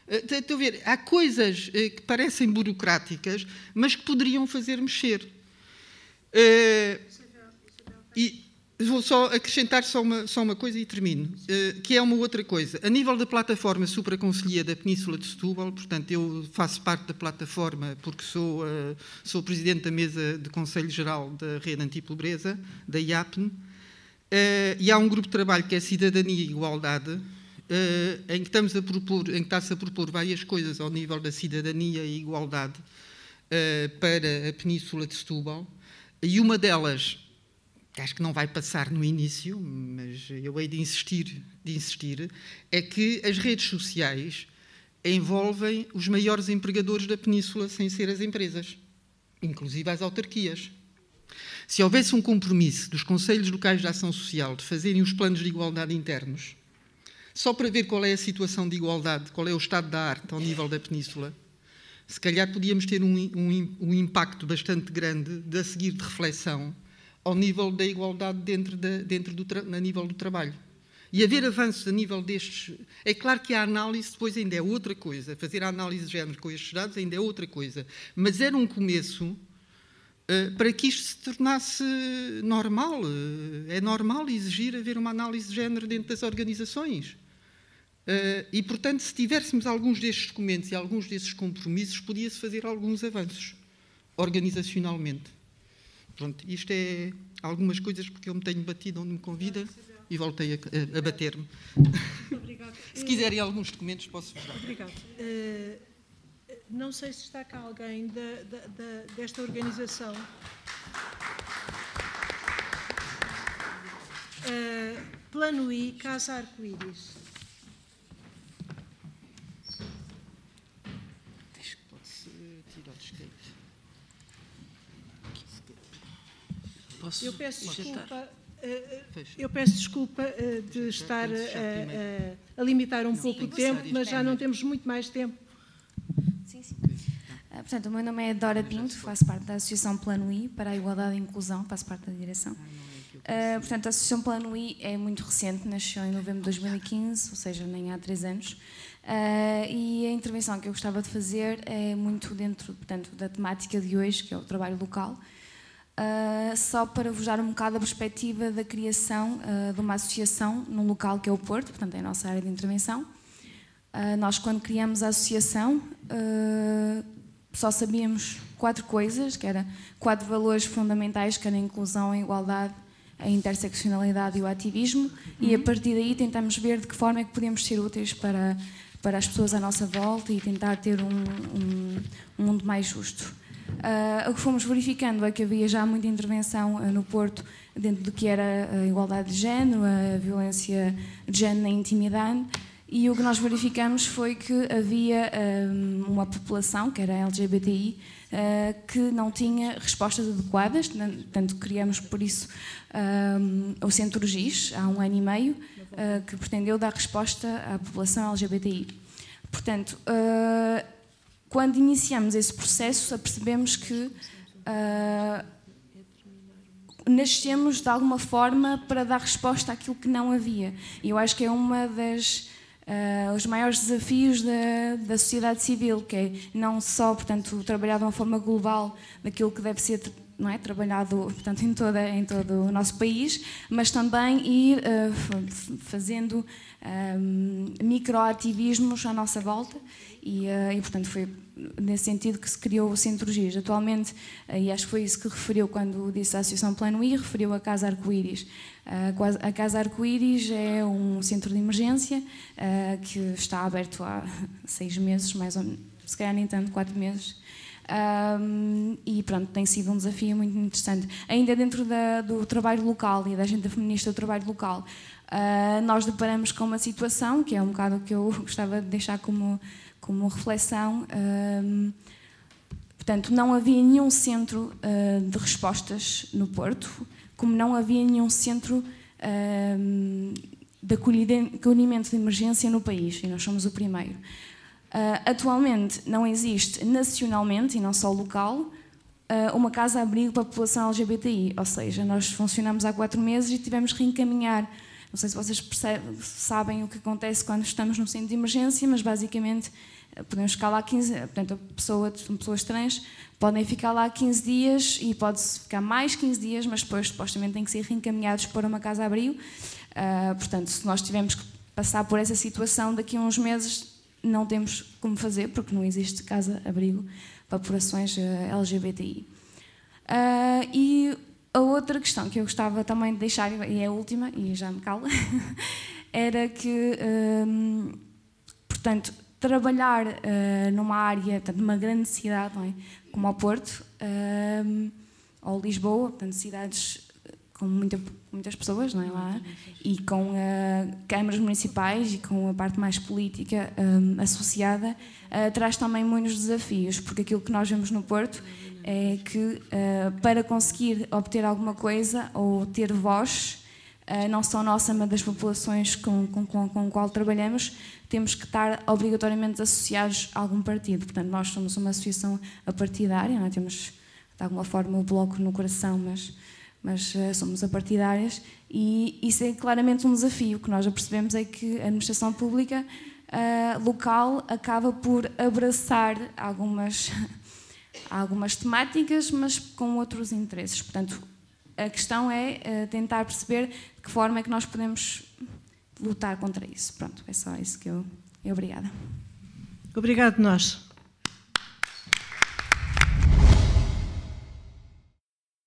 Eh, estou a ver, há coisas eh, que parecem burocráticas, mas que poderiam fazer mexer. Uh, e, Vou só acrescentar só uma, só uma coisa e termino, uh, que é uma outra coisa. A nível da plataforma Supraconselhia da Península de Setúbal, portanto, eu faço parte da plataforma porque sou, uh, sou presidente da mesa de Conselho Geral da Rede Antipobreza, da IAPN, uh, e há um grupo de trabalho que é Cidadania e Igualdade, em que estamos a propor, em que está-se a propor várias coisas ao nível da cidadania e igualdade para a Península de Setúbal, e uma delas que acho que não vai passar no início, mas eu hei de insistir, de insistir, é que as redes sociais envolvem os maiores empregadores da península sem ser as empresas, inclusive as autarquias. Se houvesse um compromisso dos Conselhos Locais de Ação Social de fazerem os planos de igualdade internos, só para ver qual é a situação de igualdade, qual é o estado da arte ao nível da península, se calhar podíamos ter um, um, um impacto bastante grande de a seguir de reflexão ao nível da igualdade dentro, da, dentro do a nível do trabalho. E haver avanços a nível destes. É claro que a análise depois ainda é outra coisa. Fazer a análise de género com estes dados ainda é outra coisa. Mas era um começo uh, para que isto se tornasse normal. Uh, é normal exigir haver uma análise de género dentro das organizações. Uh, e, portanto, se tivéssemos alguns destes documentos e alguns desses compromissos, podia-se fazer alguns avanços organizacionalmente. Pronto, isto é algumas coisas porque eu me tenho batido onde me convida e voltei a, a bater-me. se quiserem alguns documentos, posso mostrar. Obrigado. Uh, não sei se está cá alguém da, da, da, desta organização. Uh, Plano I, Casa Arco-Íris. Posso eu peço desculpa. Eh, eu peço desculpa eh, de estar a, a, a limitar um pouco o tempo, mas já não temos muito mais tempo. Sim, sim. Ah, portanto, o meu nome é Dora Pinto, faço parte da Associação Plano I para a Igualdade e Inclusão, faço parte da direção. Uh, portanto, a Associação Plano I é muito recente, nasceu em novembro de 2015, ou seja, nem há três anos. Uh, e a intervenção que eu gostava de fazer é muito dentro portanto, da temática de hoje, que é o trabalho local, Uh, só para vos dar um bocado a perspectiva da criação uh, de uma associação num local que é o Porto, portanto é a nossa área de intervenção. Uh, nós, quando criamos a associação, só sabíamos quatro coisas, que era quatro valores fundamentais, que era a inclusão, a igualdade, a interseccionalidade e o ativismo, uhum. e a partir daí tentamos ver de que forma é que podemos ser úteis para, para as pessoas à nossa volta e tentar ter um, um, um mundo mais justo. Uh, o que fomos verificando é que havia já muita intervenção uh, no Porto dentro do que era a igualdade de género, a violência de género na intimidade, e o que nós verificamos foi que havia um, uma população, que era a LGBTI, uh, que não tinha respostas adequadas, portanto, criamos por isso o Centro GIS, há um ano e meio, que pretendeu dar resposta à população LGBTI. Portanto, quando iniciamos esse processo, apercebemos que nascemos de alguma forma para dar resposta àquilo que não havia. E eu acho que é uma das uh, os maiores desafios da, da sociedade civil, que é não só, portanto, trabalhar de uma forma global daquilo que deve ser não é, trabalhado portanto, em, toda, em todo o nosso país, mas também ir uh, fazendo um, microativismos à nossa volta e, uh, e, portanto, foi nesse sentido que se criou o Centro GIS. Atualmente, uh, e acho que foi isso que referiu quando disse a Associação Plano I, referiu a Casa Arco-Íris. A Casa Arco-Íris é um centro de emergência que está aberto há seis meses, mais ou menos, se calhar nem tanto, quatro meses. Um, e pronto, tem sido um desafio muito interessante. Ainda dentro da, do trabalho local e da agenda feminista do trabalho local, uh, nós deparamos com uma situação que é um bocado o que eu gostava de deixar como, como reflexão. Um, portanto, não havia nenhum centro uh, de respostas no Porto como não havia nenhum centro um, de acolhimento de emergência no país, e nós somos o primeiro. Uh, atualmente não existe nacionalmente, e não só local, uh, uma casa-abrigo para a população LGBTI, ou seja, nós funcionamos há quatro meses e tivemos que reencaminhar. Não sei se vocês percebem, sabem o que acontece quando estamos num centro de emergência, mas basicamente podemos ficar lá 15, portanto, a pessoa, pessoas trans podem ficar lá 15 dias e pode-se ficar mais 15 dias, mas depois supostamente têm que ser reencaminhados para uma casa-abrigo. Uh, portanto, se nós tivermos que passar por essa situação daqui a uns meses, não temos como fazer, porque não existe casa-abrigo para populações uh, LGBTI. Uh, e a outra questão que eu gostava também de deixar, e é a última, e já me calo, era que, portanto, trabalhar uh, numa área, portanto, numa grande cidade, é? como o Porto, uh, ou Lisboa, portanto, cidades com muita, muitas pessoas não é, lá, e com uh, câmaras municipais e com a parte mais política um, associada, traz também muitos desafios, porque aquilo que nós vemos no Porto é que para conseguir obter alguma coisa ou ter voz, não só nossa, mas das populações com, com, com, com qual trabalhamos, temos que estar obrigatoriamente associados a algum partido. Portanto, nós somos uma associação apartidária, é? temos de alguma forma o bloco no coração, mas, mas uh, somos apartidárias e isso é claramente um desafio. O que nós percebemos é que a administração pública uh, local acaba por abraçar algumas, algumas temáticas, mas com outros interesses. Portanto, a questão é uh, tentar perceber de que forma é que nós podemos lutar contra isso. Pronto, é só isso que eu. Obrigada. Obrigado, nós.